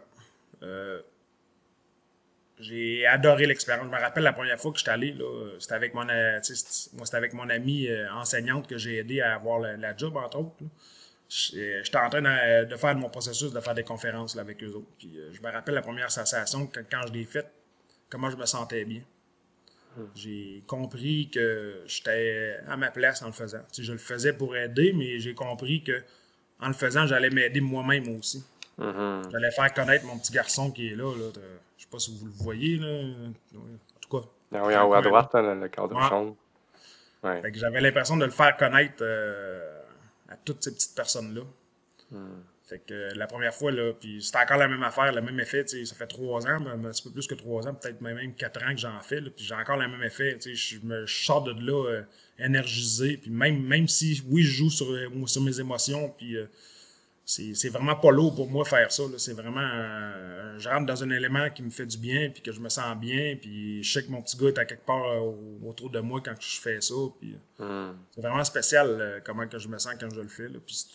J'ai adoré l'expérience. Je me rappelle la première fois que j'étais allé, c'était avec mon euh, moi c'était avec mon amie euh, enseignante que j'ai aidé à avoir la, job, entre autres. J'étais en train de, faire mon processus de faire des conférences avec eux autres. Puis, euh, je me rappelle la première sensation quand, quand je l'ai faite, comment je me sentais bien. Hmm. J'ai compris que j'étais à ma place en le faisant. je le faisais pour aider, mais j'ai compris que en le faisant, j'allais m'aider moi-même aussi. Mm-hmm. J'allais faire connaître mon petit garçon qui est là. là je sais pas si vous le voyez. Là. En tout cas. Ah oui, en haut à droite, le cadre ouais. Ouais. j'avais l'impression de le faire connaître euh, à toutes ces petites personnes-là. Hmm. Fait que la première fois, là, puis c'était encore la même affaire, le même effet, ça fait trois ans, un petit peu plus que trois ans, peut-être même quatre ans que j'en fais, puis j'ai encore le même effet, je me sors de là euh, énergisé, puis même, même si, oui, je joue sur, euh, sur mes émotions, puis c'est vraiment pas lourd pour moi faire ça. C'est vraiment. Euh, je rentre dans un élément qui me fait du bien, puis que je me sens bien, puis je sais que mon petit gars est à quelque part euh, autour de moi quand je fais ça. Puis, euh, hmm. C'est vraiment spécial comment que je me sens quand je le fais.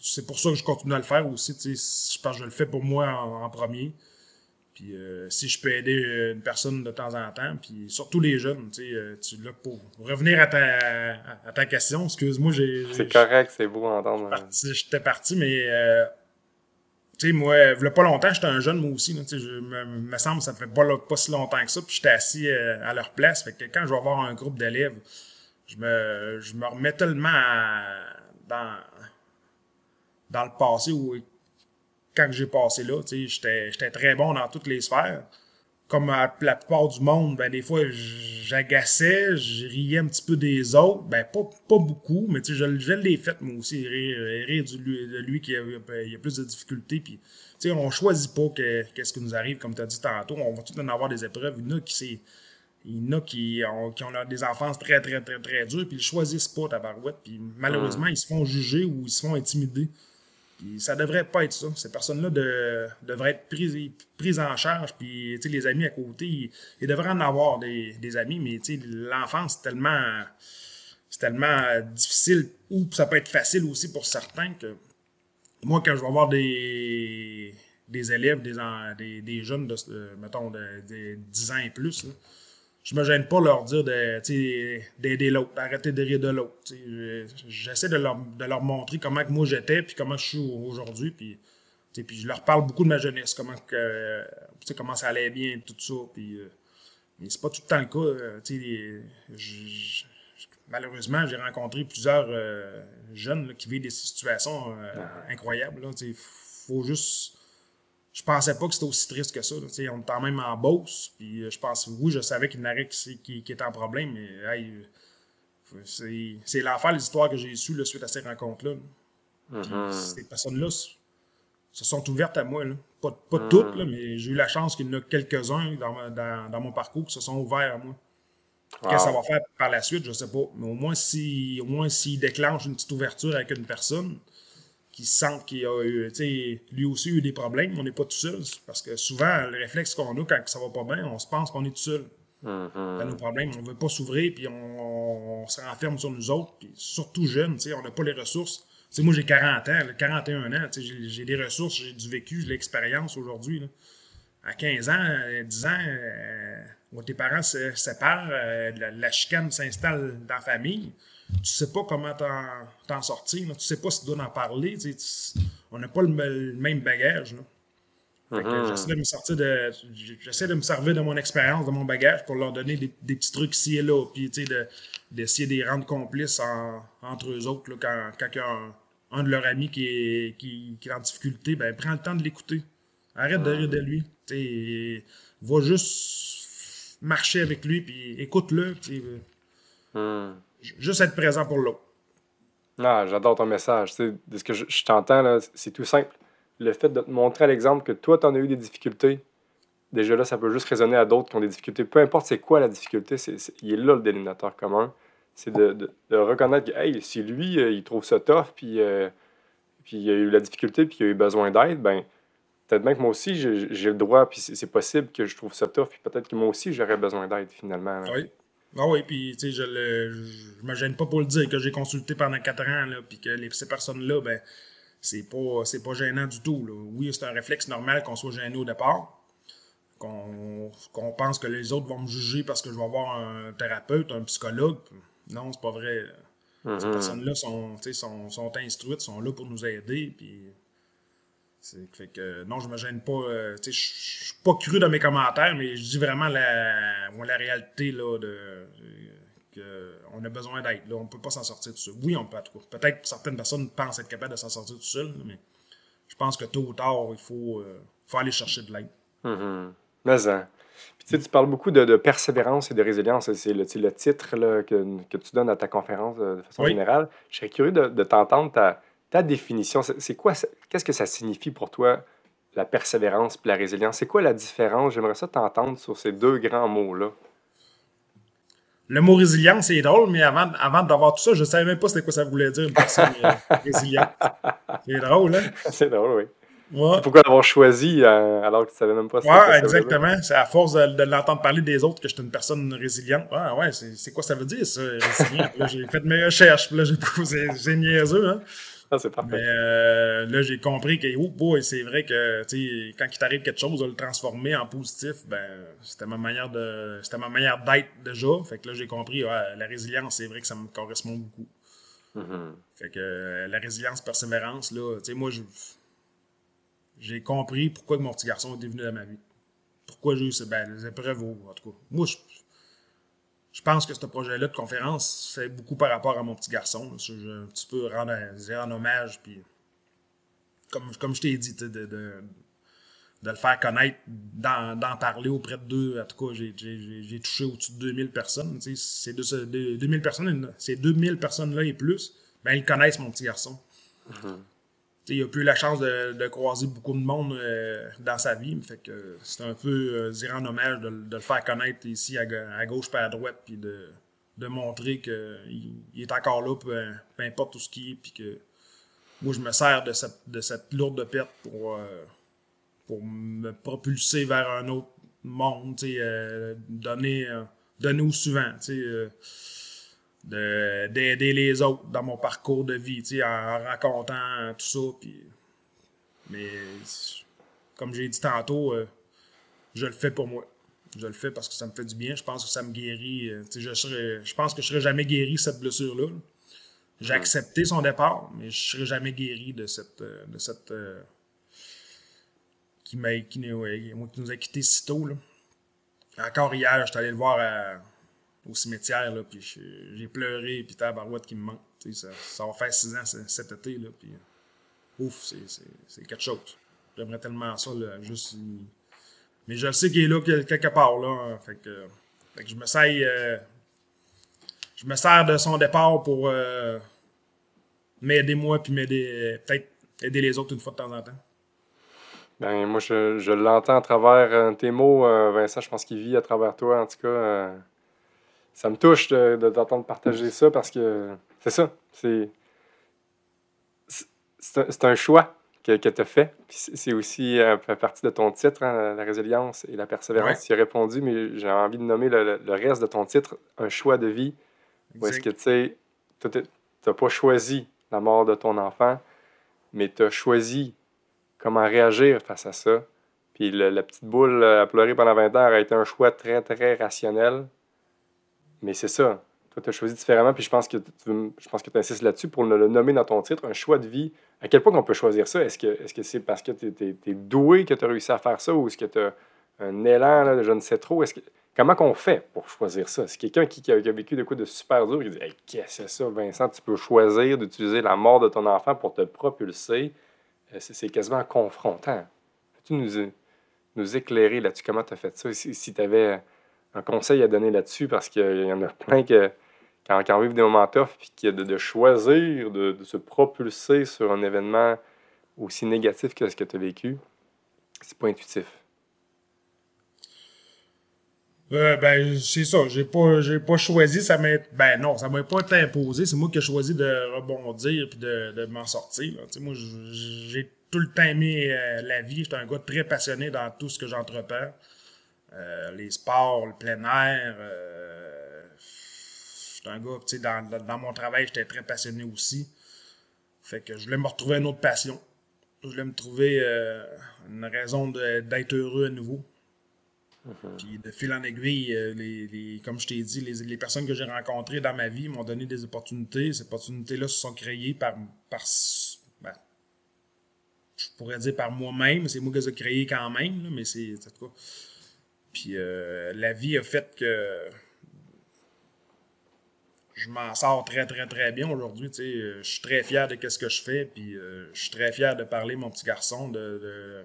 c'est pour ça que je continue à le faire aussi. Je pense que je le fais pour moi en, premier. Puis si je peux aider une personne de temps en temps, puis surtout les jeunes, tu sais, là pour revenir à ta, à, ta question, excuse-moi, j'ai. C'est correct, c'est beau entendre. J'étais parti, mais tu sais, moi, il pas longtemps, j'étais un jeune, moi aussi. tu sais, je, me, me semble que ça fait pas, pas si longtemps que ça. Puis j'étais assis euh, à leur place. Fait que quand je vais avoir un groupe d'élèves, je me, je me remets tellement dans, dans le passé où, quand j'ai passé là, tu sais, j'étais très bon dans toutes les sphères comme la plupart du monde, ben, des fois, j'agaçais, je riais un petit peu des autres. Ben, pas, pas beaucoup, mais tu sais, je, je l'ai fait, moi aussi, rire, rire de lui qui a, il a plus de difficultés. Puis, tu sais, on choisit pas qu'est-ce qui nous arrive, comme tu as dit tantôt. On va tout en avoir des épreuves. Il y en a qui, il y en a qui ont, qui ont des enfances très, très, très, très dures, puis ils choisissent pas, ta barouette. Puis, malheureusement, ils se font juger ou ils se font intimider. Puis ça devrait pas être ça. Ces personnes-là devraient être prises, en charge. Puis les amis à côté, ils, devraient en avoir des, amis, mais l'enfance, c'est tellement, tellement difficile, ou ça peut être facile aussi pour certains que moi, quand je vais avoir des, élèves, des, des, jeunes de, mettons, de, 10 ans et plus, je me gêne pas leur dire d'aider l'autre, d'arrêter de rire de l'autre. J'essaie de leur, de leur montrer comment que moi j'étais, puis comment je suis aujourd'hui. Puis, puis je leur parle beaucoup de ma jeunesse, comment, que, comment ça allait bien, tout ça. Puis, euh, Mais c'est pas tout le temps le cas. malheureusement, j'ai rencontré plusieurs jeunes qui vivent des situations incroyables. Il faut juste je pensais pas que c'était aussi triste que ça. on était quand même en Beauce, puis euh, je pense, oui, je savais qu'il y en avait qui, qui, qui était en problème, mais c'est l'affaire, les histoires que j'ai sues suite à ces rencontres-là. Mm-hmm. Ces personnes-là se sont ouvertes à moi. Pas, pas mm-hmm. toutes, mais j'ai eu la chance qu'il y en a quelques-uns dans, dans, mon parcours qui se sont ouverts à moi. Qu'est-ce que ça va faire par la suite, je sais pas. Mais au moins, si, au moins s'il déclenche une petite ouverture avec une personne, qui sentent qu'il a eu, lui aussi eu des problèmes, on n'est pas tout seul. Parce que souvent, le réflexe qu'on a quand ça va pas bien, on se pense qu'on est tout seul. Mm nos problèmes, on ne veut pas s'ouvrir, puis on, se renferme sur nous autres, puis surtout jeunes, on n'a pas les ressources. moi, j'ai 40 ans, 41 ans, j'ai des ressources, j'ai du vécu, j'ai de l'expérience aujourd'hui. À 15 ans, 10 ans, euh, tes parents se séparent, euh, la, la, chicane s'installe dans la famille tu sais pas comment t'en sortir. Là. Tu sais pas si tu dois en parler. on n'a pas le, même bagage. Mm-hmm. J'essaie de me sortir de. J'essaie de me servir de mon expérience, de mon bagage pour leur donner des, petits trucs ici et là. Puis d'essayer de, les rendre complices entre eux autres. quand, quand il y a un, de leurs amis qui est, qui, est en difficulté, ben prends le temps de l'écouter. Arrête de rire de lui. T'sais, va juste marcher avec lui, puis écoute-le. Mm. Juste être présent pour l'autre. Ah, j'adore ton message. de ce que je, t'entends, c'est tout simple. Le fait de te montrer à l'exemple que toi, tu en as eu des difficultés, déjà là, ça peut juste résonner à d'autres qui ont des difficultés. Peu importe c'est quoi la difficulté, c'est, il est là le dénominateur commun. C'est de, reconnaître que, hey, si lui, euh, il trouve ça tough, puis, euh, puis il a eu la difficulté, puis il a eu besoin d'aide, ben peut-être même que moi aussi, j'ai, le droit, puis c'est, possible que je trouve ça tough, puis peut-être que moi aussi, j'aurais besoin d'aide finalement. Oui. Ah oui, puis tu sais, je, ne me gêne pas pour le dire que j'ai consulté pendant quatre ans, là, puis que les, ces personnes-là, ben, c'est pas, c'est pas gênant du tout. Là. Oui, c'est un réflexe normal qu'on soit gêné au départ, qu'on, pense que les autres vont me juger parce que je vais avoir un thérapeute, un psychologue. Non, c'est pas vrai. Ces mm-hmm. personnes-là sont, sont, sont instruites, sont là pour nous aider, puis fait que, non, je me gêne pas. Euh, je suis pas cru dans mes commentaires, mais je dis vraiment la, la réalité là, de, on a besoin d'aide. On peut pas s'en sortir tout seul. Oui, on peut, Peut-être que certaines personnes pensent être capables de s'en sortir tout seul, mais je pense que tôt ou tard, il faut, euh, faut aller chercher de l'aide. Mm-hmm. Mais, hein. Puis, tu parles beaucoup de, persévérance et de résilience. C'est le, le, titre là, que, que, tu donnes à ta conférence de, façon générale. Je serais curieux de, de t'entendre ta ta définition, c'est quoi, qu'est-ce que ça signifie pour toi, la persévérance et la résilience? C'est quoi la différence? J'aimerais ça t'entendre sur ces deux grands mots-là. Le mot résilience, c'est drôle, mais avant, avant d'avoir tout ça, je ne savais même pas c'était quoi ça voulait dire, une personne euh, résiliente. C'est drôle, hein? C'est drôle, oui. Pourquoi l'avoir choisi euh, alors que tu ne savais même pas ce Ouais, exactement. C'est à force de, l'entendre parler des autres que je suis une personne résiliente. Ah ouais, c'est quoi ça veut dire, ça, résilient? j'ai fait mes recherches, puis là, j'ai posé, c'est niaiseux, hein? Ah, c'est parfait. Mais euh, là, j'ai compris que, oh boy, c'est vrai que, quand il t'arrive quelque chose, de le transformer en positif, ben, c'était ma manière de, c'était ma manière d'être déjà. Fait que là, j'ai compris, la résilience, c'est vrai que ça me correspond beaucoup. Mm-hmm. Fait que euh, la résilience, persévérance, là, tu sais, moi, j'ai compris pourquoi mon petit garçon est venu dans ma vie. Pourquoi j'ai eu ben, les épreuves, en tout cas. Moi, je je pense que ce projet-là de conférence fait beaucoup par rapport à mon petit garçon. Je veux un petit peu rendre, un hommage. Puis, comme, comme je t'ai dit, de, de, de, le faire connaître, d'en parler auprès de deux. En tout cas, j'ai touché au-dessus de 2000 personnes. Ces 2000 personnes, ces 2000 personnes-là et plus, ben, ils connaissent mon petit garçon. Mm-hmm il a plus la chance de, croiser beaucoup de monde euh, dans sa vie. Fait que c'est un peu euh, dire en hommage de, le faire connaître ici à, gauche pas à droite, puis de, montrer qu'il il est encore là, peu, importe tout ce qui est, puis que moi je me sers de cette, de lourde perte pour, euh, pour me propulser vers un autre monde, donner, donner au suivant d'aider les autres dans mon parcours de vie, en racontant tout ça. mais comme j'ai dit tantôt, euh, je le fais pour moi. Je le fais parce que ça me fait du bien. Je pense que ça me guérit. Euh, je, je pense que je serai jamais guéri de cette blessure-là. J'ai accepté son départ, mais je serai jamais guéri de cette. Euh, de cette qui, qui, nous a quittés si tôt. Encore hier, j'étais allé le voir au cimetière, là, puis j'ai pleuré, puis t'as la barouette qui me manque. Ça, ça va faire six ans cet été, là, puis ouf, c'est quelque chose. J'aimerais tellement ça, là, juste. Mais je sais qu'il est là quelque part, là. Hein, fait, que, je me sers. Euh, je me sers de son départ pour euh, m'aider moi, puis m'aider. Peut-être aider les autres une fois de temps en temps. Ben, moi, je, je l'entends à travers euh, tes mots, Vincent. Je pense qu'il vit à travers toi, en tout cas. Ça me touche de, de t'entendre partager ça parce que c'est ça. C'est c'est un choix que, que tu as fait. c'est aussi euh, partie de ton titre, hein, la résilience et la persévérance. Tu as répondu, mais j'ai envie de nommer le, reste de ton titre un choix de vie. Où est-ce que tu sais, tu n'as pas choisi la mort de ton enfant, mais tu as choisi comment réagir face à ça. Puis la petite boule à pleurer pendant 20 heures a été un choix très, très rationnel. Mais c'est ça. Toi, tu as choisi différemment, puis je pense que tu, insistes là-dessus pour le, nommer dans ton titre, un choix de vie. À quel point on peut choisir ça? Est-ce que c'est parce que tu es, doué que tu as réussi à faire ça ou est-ce que tu as un élan, là, je ne sais trop? Comment qu'on fait pour choisir ça? C'est quelqu'un qui, a, vécu de quoi de super dur qui dit Qu'est-ce que c'est ça, Vincent? Tu peux choisir d'utiliser la mort de ton enfant pour te propulser. Euh, c'est, quasiment confrontant. Peux-tu nous, nous éclairer là-dessus? Comment tu as fait ça? Si, avais un conseil à donner là-dessus, parce qu'il y en a plein quand, quand on vit des moments tough, puis de, de choisir de, se propulser sur un événement aussi négatif que ce que tu as vécu, c'est pas intuitif. Euh, ben, c'est ça. J'ai pas, j'ai pas choisi. Ça m'a, ben non, ça m'a pas été imposé. C'est moi qui ai choisi de rebondir puis de, m'en sortir. J'ai tout le temps aimé euh, la vie. J'étais un gars très passionné dans tout ce que j'entreprends. Euh, les sports, le plein air, un gars, tu sais, dans, dans, mon travail, j'étais très passionné aussi. Fait que je voulais me retrouver une autre passion. Je voulais me trouver euh, une raison d'être heureux à nouveau. Mm-hmm. Puis de fil en aiguille, euh, les, comme je t'ai dit, les, personnes que j'ai rencontrées dans ma vie m'ont donné des opportunités. Ces opportunités-là se sont créées par, par ben, je pourrais dire par moi-même. C'est moi qui les ai créées quand même, mais c'est en Puis euh, la vie a fait que je m'en sors très, très, très bien aujourd'hui. Je suis très fier de ce que je fais, puis euh, je suis très fier de parler, mon petit garçon. De,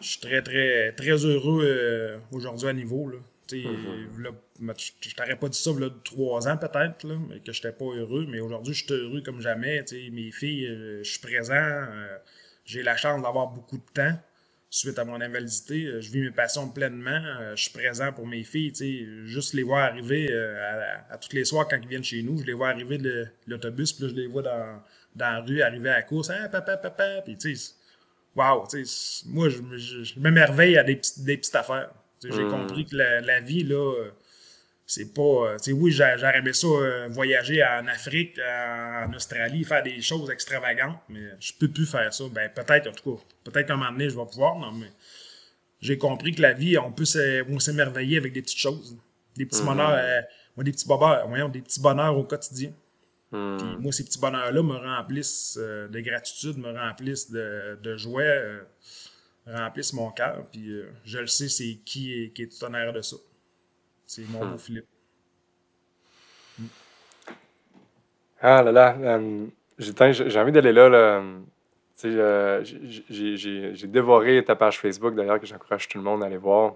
Je suis très, très, très heureux euh, aujourd'hui à niveau. Là. Mm-hmm. je t'aurais pas dit ça il y a trois ans peut-être, mais que je n'étais pas heureux. Mais aujourd'hui, je suis heureux comme jamais. Mes filles, euh, je suis présent. J'ai la chance d'avoir beaucoup de temps suite à mon invalidité. Euh, je vis mes passions pleinement. Euh, je suis présent pour mes filles. Juste les voir arriver euh, à, tous les soirs quand ils viennent chez nous. Je les vois arriver de l'autobus, puis je les vois dans, dans la rue arriver à la course. Ah, papa, papa. Puis, tu sais, wow. Moi, je, je, m'émerveille à des, petites, des petites affaires. J'ai hmm. compris que la, la vie, là c'est pas. Euh, tu sais, oui, j'aurais aimé ça euh, voyager en Afrique, en Australie, faire des choses extravagantes, mais je peux plus faire ça. Ben, peut-être, en tout cas, peut-être qu'à un moment donné, je vais pouvoir, non, mais j'ai compris que la vie, on peut s'émerveiller avec des petites choses. Des petits mhm. bonheurs, euh, des petits bonheurs, voyons, des petits bonheurs au quotidien. Mhm. moi, ces petits bonheurs-là me remplissent de gratitude, me remplissent de, de joie, remplissent mon cœur. Puis je le sais, c'est qui, qui est tout honneur de ça. C'est mon beau hmm. Philippe. Ah là là, euh, j'ai envie d'aller là. là. Euh, j'ai dévoré ta page Facebook, d'ailleurs, que j'encourage tout le monde à aller voir.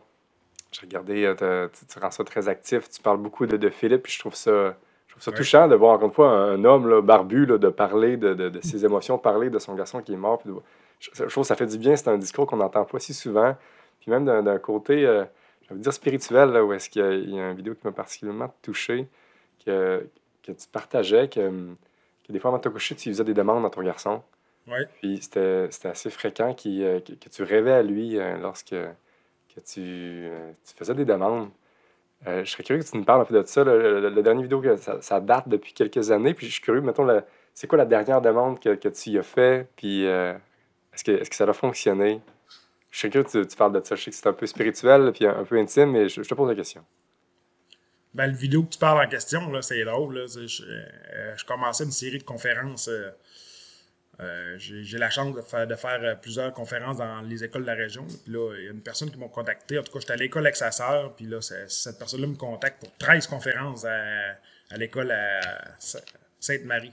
J'ai regardé, euh, tu rends ça très actif, tu parles beaucoup de, de Philippe, puis je trouve ça, je trouve ça touchant de voir encore une fois un, homme là, barbu de parler de, de, ses émotions, parler de son garçon qui est mort. je, trouve que ça fait du bien, c'est un discours qu'on n'entend pas si souvent. Puis même d'un côté, je veux dire spirituel, là, où est-ce qu'il y, a une vidéo qui m'a particulièrement touché, que, que tu partageais, que, que des fois, avant de te coucher, tu faisais des demandes à ton garçon. Ouais. Puis c'était assez fréquent euh, que, que, tu rêvais à lui euh, lorsque que tu, euh, tu, faisais des demandes. je serais curieux que tu nous parles un peu de ça. Le, dernier vidéo, ça, ça, date depuis quelques années. Puis je suis curieux, mettons, c'est quoi la dernière demande que, que tu y as fait? Puis est-ce que, est que ça a fonctionné? Je sais que tu, parles de ça. Je sais que c'est un peu spirituel puis un, peu intime, mais je, te pose la question. Ben, le vidéo que tu parles en question, là, c'est drôle. Là. Je, euh, je, commençais une série de conférences euh, Euh, j'ai la chance de faire, plusieurs conférences dans les écoles de la région. Puis là, il y a une personne qui m'a contacté. En tout cas, j'étais à l'école avec sa sœur. Puis là, cette personne-là me contacte pour 13 conférences à, l'école à Sainte-Marie.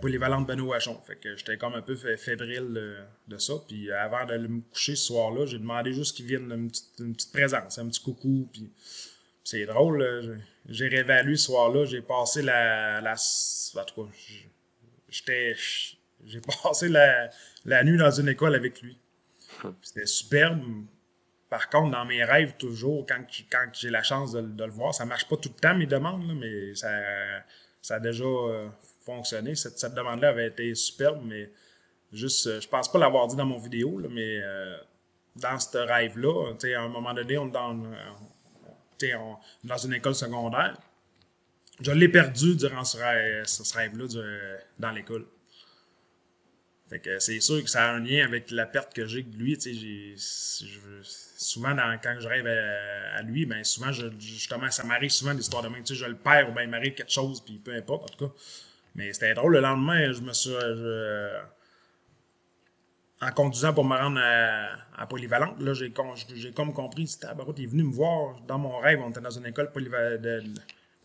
Polyvalente Benoît Wachon. Fait que j'étais comme un peu fébrile de, ça. Puis avant de me coucher ce soir-là, j'ai demandé juste qu'il vienne une petite, présence, un petit coucou. Puis c'est drôle. J'ai réévalué ce soir-là. J'ai passé la, la. En tout cas, j'étais. J'ai passé la, nuit dans une école avec lui. C'était superbe. Par contre, dans mes rêves, toujours, quand, quand j'ai la chance de, le voir, ça marche pas tout le temps, mes demandes, mais ça, ça a déjà euh, fonctionné. Cette, demande-là avait été superbe, mais juste, euh, je pense pas l'avoir dit dans mon vidéo, mais euh, dans ce rêve-là, à un moment donné, on est dans, dans une école secondaire. Je l'ai perdu durant ce, rêve, là dans l'école. Fait que c'est sûr que ça a un lien avec la perte que j'ai de lui. souvent, quand je rêve à, lui, ben souvent, justement, ça m'arrive souvent l'histoire de même. Je le perds ou bien il m'arrive quelque chose, puis peu importe, en tout cas. Mais c'était drôle. Le lendemain, je me suis. en conduisant pour me rendre à, Polyvalente, là, j'ai, comme compris, il est venu me voir dans mon rêve. On était dans une école polyvalente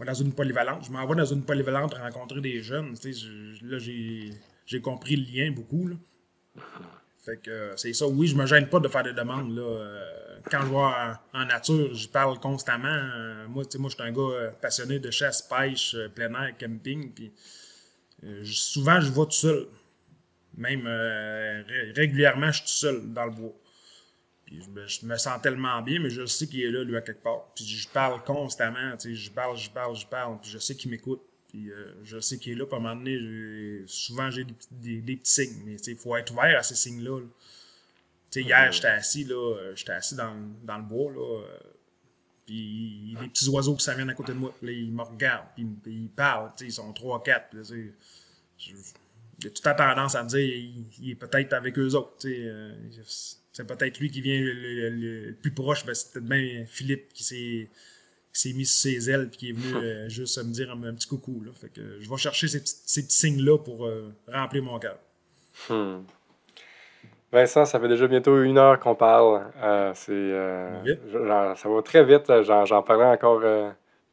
dans une polyvalente. Je m'envoie dans une polyvalente rencontrer des jeunes. là, j'ai compris le lien beaucoup. Fait que c'est ça. Oui, je me gêne pas de faire des demandes. Là. Euh, quand je vois en, nature, je parle constamment. Euh, moi, moi je suis un gars euh, passionné de chasse, pêche, plein air, camping. Puis, souvent, je vais tout seul. Même régulièrement, je suis tout seul dans le bois je, me sens tellement bien, mais je sais qu'il est là, lui, à quelque part. Puis je parle constamment, tu sais, je parle, je parle, je parle, puis je sais qu'il m'écoute. Puis euh, je sais qu'il est là, puis à un moment donné, souvent j'ai des, des, petits signes, mais il faut être ouvert à ces signes-là. Tu sais, hier, j'étais assis, là, euh, j'étais assis dans, dans, le bois, là, euh, puis il y a des petits oiseaux qui viennent à côté de moi, puis là, ils me regardent, puis, ils parlent, ils sont trois, quatre, puis là, j'ai toute la tendance à me dire, il, est peut-être avec eux autres, sais, c'est peut-être lui qui vient le, plus proche. Ben, c'est peut-être bien Philippe qui s'est mis sur ses ailes et qui est venu euh, juste me dire un, petit coucou. Là. Fait que je vais chercher ces, petits, signes-là pour euh, remplir mon cœur. Hmm. Vincent, ça fait déjà bientôt une heure qu'on parle. Euh, ça va très vite. J'en parlerai encore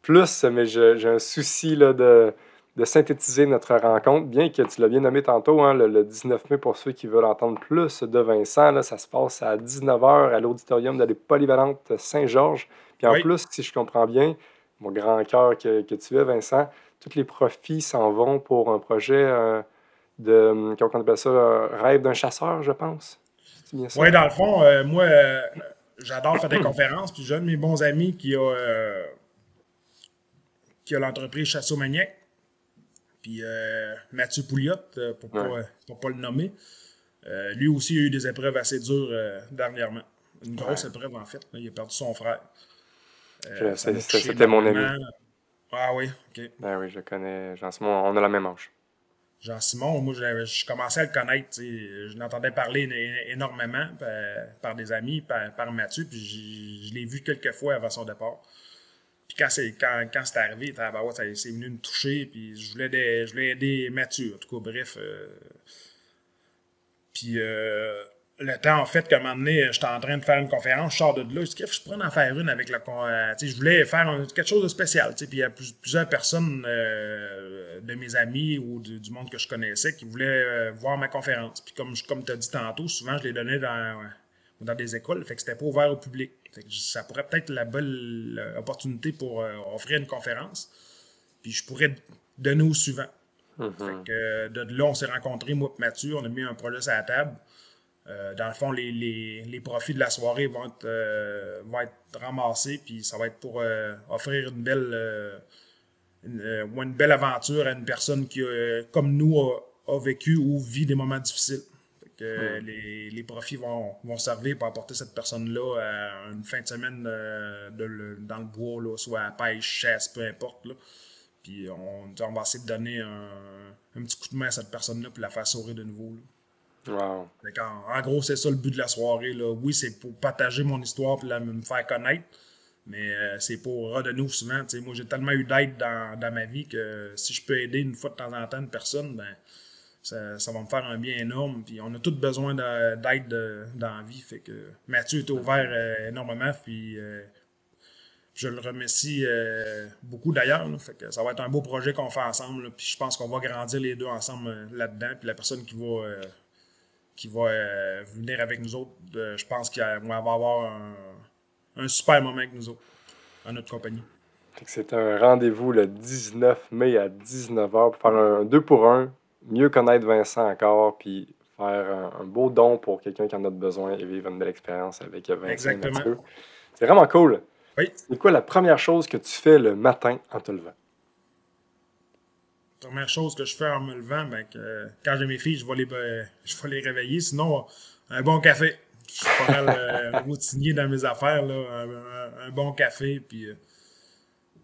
plus, mais j'ai un souci là, de de synthétiser notre rencontre, bien que tu l'as bien nommé tantôt, hein, le, 19 mai, pour ceux qui veulent entendre plus de Vincent, là, ça se passe à 19h à l'auditorium de la Polyvalente Saint-Georges. Puis en plus, si je comprends bien, mon grand cœur que, tu es, Vincent, tous les profits s'en vont pour un projet euh, de, comment on appelle ça, euh, rêve d'un chasseur, je pense. Oui, dans le fond, euh, moi, j'adore faire des conférences, puis j'ai un de mes bons amis qui a, qui a l'entreprise Chasseau Maniac puis euh, Mathieu Pouliot, euh, pour ne pas, le nommer, euh, lui aussi a eu des épreuves assez dures dernièrement. Une grosse épreuve, en fait. il a perdu son frère. C'était mon ami. Ah oui, ok. Ben oui, je connais Jean-Simon. On a la même âge. Jean-Simon, moi, je commençais à le connaître. Je l'entendais parler énormément par, des amis, par, par Mathieu, puis je l'ai vu quelques fois avant son départ. Puis quand c'est quand, quand arrivé, c'est venu me toucher, puis je voulais, je voulais aider Mathieu. En tout cas, bref. Euh, puis euh, le temps, en fait, qu'à un moment donné, j'étais en train de faire une conférence, je sors de là, je dis, je pourrais en faire une avec la. Euh, je voulais faire quelque chose de spécial. Puis il y a plusieurs personnes de mes amis ou du, monde que je connaissais qui voulaient voir ma conférence. Puis comme, comme tu as dit tantôt, souvent je les donnais dans, dans des écoles, fait que c'était pas ouvert au public ça pourrait peut-être la belle euh, opportunité pour euh, offrir une conférence. Puis je pourrais donner au suivant. Mm-hmm. de, là, on s'est rencontrés, moi et Mathieu, on a mis un projet sur la table. Euh, dans le fond, les, profits de la soirée vont être, vont être ramassés, puis ça va être pour offrir une belle, une, belle aventure à une personne qui, comme nous, a vécu ou vit des moments difficiles que les, les, profits vont, vont, servir pour apporter cette personne-là à une fin de semaine euh, dans le bois, là, soit à pêche, chasse, peu importe. Là. Puis on, on, va essayer de donner un, un, petit coup de main à cette personne-là pour la faire sourire de nouveau. En, gros, c'est ça le but de la soirée. Là. Oui, c'est pour partager mon histoire et me faire connaître. Mais euh, c'est pour redonner souvent. moi, j'ai tellement eu d'aide dans, ma vie que si je peux aider une fois de temps en temps une personne, ben, ça, va me faire un bien énorme. Puis on a tous besoin d'aide dans la vie. Fait que Mathieu est ouvert euh, énormément. Puis euh, je le remercie beaucoup d'ailleurs. Ça va être un beau projet qu'on fait ensemble. Puis je pense qu'on va grandir les deux ensemble là-dedans. Puis la personne qui va, qui va venir avec nous autres, je pense qu'il va avoir un, un, super moment avec nous autres, en notre compagnie. C'est un rendez-vous le 19 mai à 19h pour faire un 2 pour 1 mieux connaître Vincent encore, puis faire un, beau don pour quelqu'un qui en a besoin et vivre une belle expérience avec Vincent Exactement. C'est vraiment cool. Oui. C'est quoi la première chose que tu fais le matin en te levant? Première chose que je fais en me levant, ben, que, quand j'ai mes filles, je vais, les, je vais les réveiller. Sinon, un bon café. Je suis pas mal euh, routinier dans mes affaires. Là. Un, bon café, puis... Euh,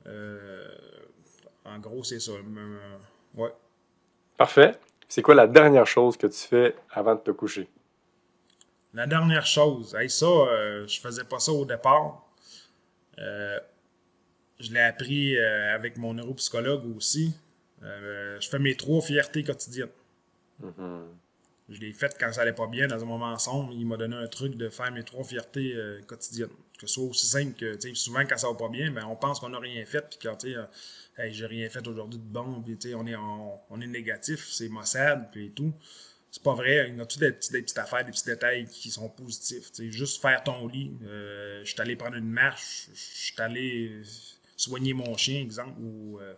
euh, en gros, c'est ça. ouais. Parfait. C'est quoi la dernière chose que tu fais avant de te coucher? La dernière chose, hey, ça, euh, je faisais pas ça au départ. Euh, je l'ai appris avec mon neuropsychologue aussi. Je fais mes trois fiertés quotidiennes. Mm-hmm. Je l'ai fait quand ça allait pas bien, dans un moment sombre. Il m'a donné un truc de faire mes trois fiertés quotidiennes. Que ce soit aussi simple que, souvent quand ça va pas bien, ben, on pense qu'on n'a rien fait. Puis quand, hey, j'ai rien fait aujourd'hui de bon, puis on est, on, est négatif, c'est maussade, puis tout. C'est pas vrai, il y a toutes des, petites affaires, des petits détails qui sont positifs. Juste faire ton lit. Euh, je suis allé prendre une marche, je suis allé soigner mon chien, exemple, ou euh,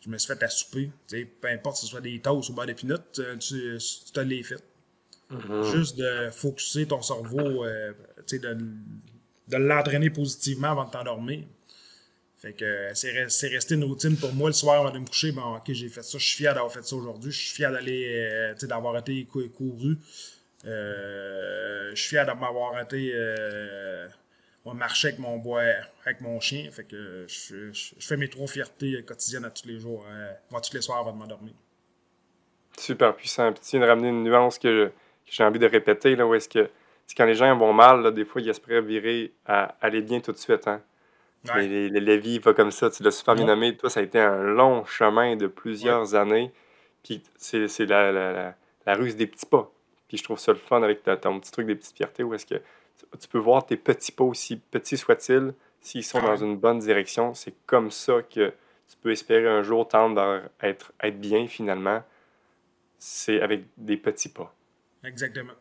je me suis fait à souper. peu importe si ce soit des toasts ou des d'épinot, tu, tu, tu te l'es fait. Mm-hmm. Juste de focuser ton cerveau, euh, de, de l'entraîner positivement avant de t'endormir. Fait que c'est resté une routine pour moi le soir avant de me coucher. Bon, ok, j'ai fait ça, je suis fier d'avoir fait ça aujourd'hui. Je suis fier d'aller, euh, d'avoir été couru. Euh, je suis fier d'avoir été euh, marcher avec mon bois, avec mon chien. Fait que je, fais mes trois fiertés quotidiennes à tous les jours, moi, tous les soirs avant de m'endormir. Super puissant. Puis tu viens de ramener une nuance que, j'ai envie de répéter, là, où est-ce que quand les gens vont mal, des fois, ils espèrent virer à aller bien tout de suite. Hein? Les, les, vies pas comme ça, tu l'as super bien nommé. Toi, ça a été un long chemin de plusieurs années. Puis c'est la, la, la, ruse des petits pas. Puis je trouve ça le fun avec ton petit truc des petites fiertés où est-ce que tu, peux voir tes petits pas, aussi petits soient-ils, s'ils sont dans une bonne direction. C'est comme ça que tu peux espérer un jour tendre à être, être bien finalement. C'est avec des petits pas. Exactement.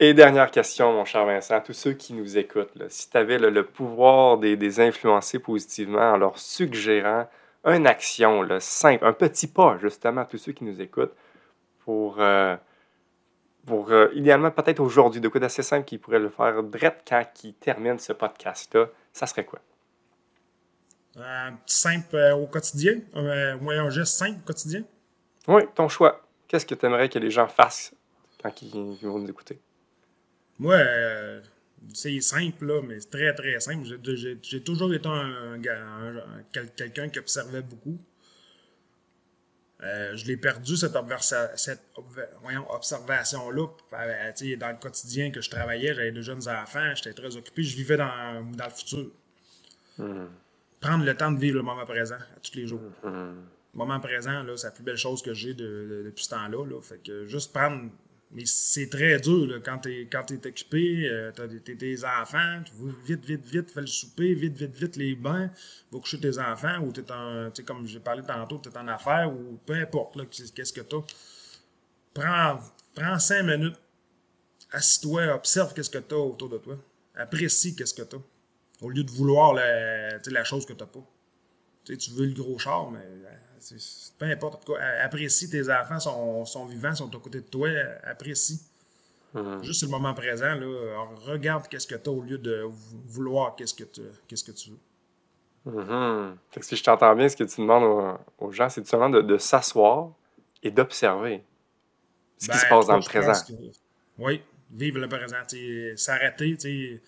Et dernière question, mon cher Vincent, tous ceux qui nous écoutent, si tu avais le pouvoir des, des, influencer positivement en leur suggérant une action là, simple, un petit pas justement à tous ceux qui nous écoutent pour, euh, pour euh, idéalement peut-être aujourd'hui, de quoi d'assez simple qui pourrait le faire direct quand il termine ce podcast-là, ça serait quoi? Euh, simple au quotidien, un moyen geste simple au quotidien? Oui, ton choix. Qu'est-ce que tu aimerais que les gens fassent quand ils vont nous écouter? Moi, euh, c'est simple, là, mais c'est très, très simple. J'ai toujours été un, quelqu'un qui observait beaucoup. Euh, je l'ai perdu, cette, observation-là. Euh, dans le quotidien que je travaillais, j'avais de jeunes enfants, j'étais très occupé, je vivais dans, le futur. Hmm. Prendre le temps de vivre le moment présent à tous les jours. Hmm. Le moment présent, c'est la plus belle chose que j'ai depuis ce temps-là. Là. Fait que juste prendre mais c'est très dur quand tu es, occupé, euh, tu as tes enfants, tu veux vite, vite, vite, fais le souper, vite, vite, vite, les bains, va coucher tes enfants, ou tu es comme j'ai parlé tantôt, tu es en affaires, ou peu importe, qu'est-ce que tu. Prends, prends cinq minutes, assis-toi, observe qu'est-ce que tu as autour de toi. Apprécie qu'est-ce que tu as. Au lieu de vouloir la, chose que tu n'as pas. tu veux le gros char, mais peu importe. apprécie tes enfants, sont, sont vivants, sont à côté de toi, apprécie. Mm-hmm. Juste le moment présent, là, regarde qu'est-ce que tu as au lieu de vouloir qu'est-ce que, qu'est-ce que tu veux. Mm-hmm. si je t'entends bien, ce que tu demandes aux, gens, c'est seulement de, de s'asseoir et d'observer ce qui ben, se passe dans le présent. oui, vivre le présent. S'arrêter,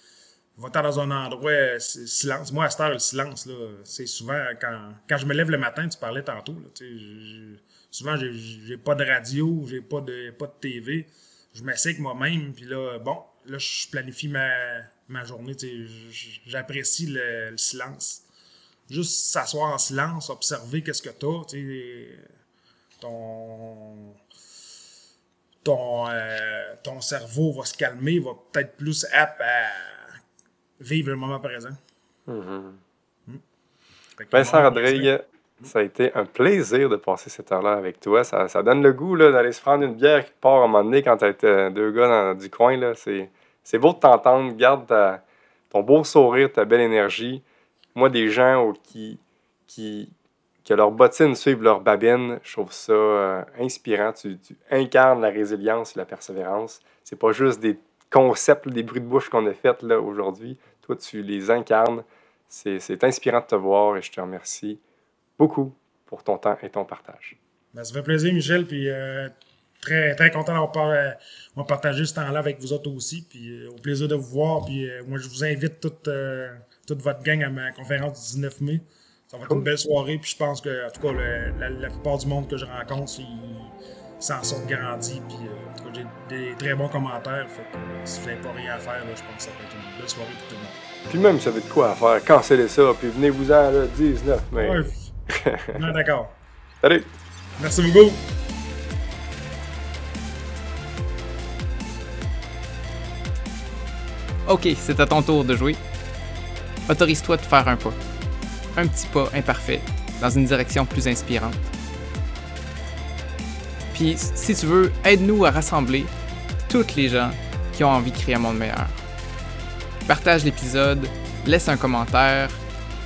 va-t'en dans un endroit, silence. Moi, à cette heure, le silence, c'est souvent quand, quand je me lève le matin, tu parlais tantôt. Là, souvent, j'ai pas de radio, j'ai pas de, pas de TV. Je m'assieds avec moi-même, puis là, bon, là, je planifie ma, ma journée. J'apprécie le, silence. Juste s'asseoir en silence, observer qu'est-ce que t'as. ton, ton, euh, ton cerveau va se calmer, va peut-être plus apte à vivre le moment présent. Mhm. Fait que Vincent Rodrigue, ça a été un plaisir de passer cette heure-là avec toi. Ça, ça donne le goût d'aller se prendre une bière qui part à un moment donné quand t'as été deux gars dans, du coin. C'est, beau de t'entendre. Garde ta- ton beau sourire, ta belle énergie. Moi, des gens au- qui, qui, que leurs bottines suivent leur babine, je trouve ça euh, inspirant. Tu, tu incarnes la résilience et la persévérance. C'est pas juste des concepts, des bruits de bouche qu'on a faits là, aujourd'hui. Toi, tu les incarnes. C'est, c'est inspirant de te voir et je te remercie beaucoup pour ton temps et ton partage. Ben, ça fait plaisir, Michel, puis euh, très, très content d'avoir euh, partagé ce temps-là avec vous autres aussi, puis euh, au plaisir de vous voir, puis euh, moi, je vous invite toute, toute votre gang à ma conférence du 19 mai. Ça va être Cool. une belle soirée, puis je pense que, en tout cas, le- la, la plupart du monde que je rencontre, ils ils s'en sortent grandis, puis en tout cas, j'ai des très bons commentaires, fait que si vous n'avez pas rien à faire, là, je pense que ça peut être une belle soirée pour tout le monde. Puis même, vous savez de quoi à faire. Cancellez ça, puis venez-vous-en le 19 mai. Ouais, non, d'accord. Salut! Merci beaucoup. Ok, c'est à ton tour de jouer. Autorise-toi de faire un pas. Un petit pas imparfait dans une direction plus inspirante. Puis, si tu veux, aide-nous à rassembler toutes les gens qui ont envie de créer un monde meilleur. Partage l'épisode, laisse un commentaire,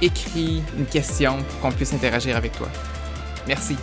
écris une question pour qu'on puisse interagir avec toi. Merci.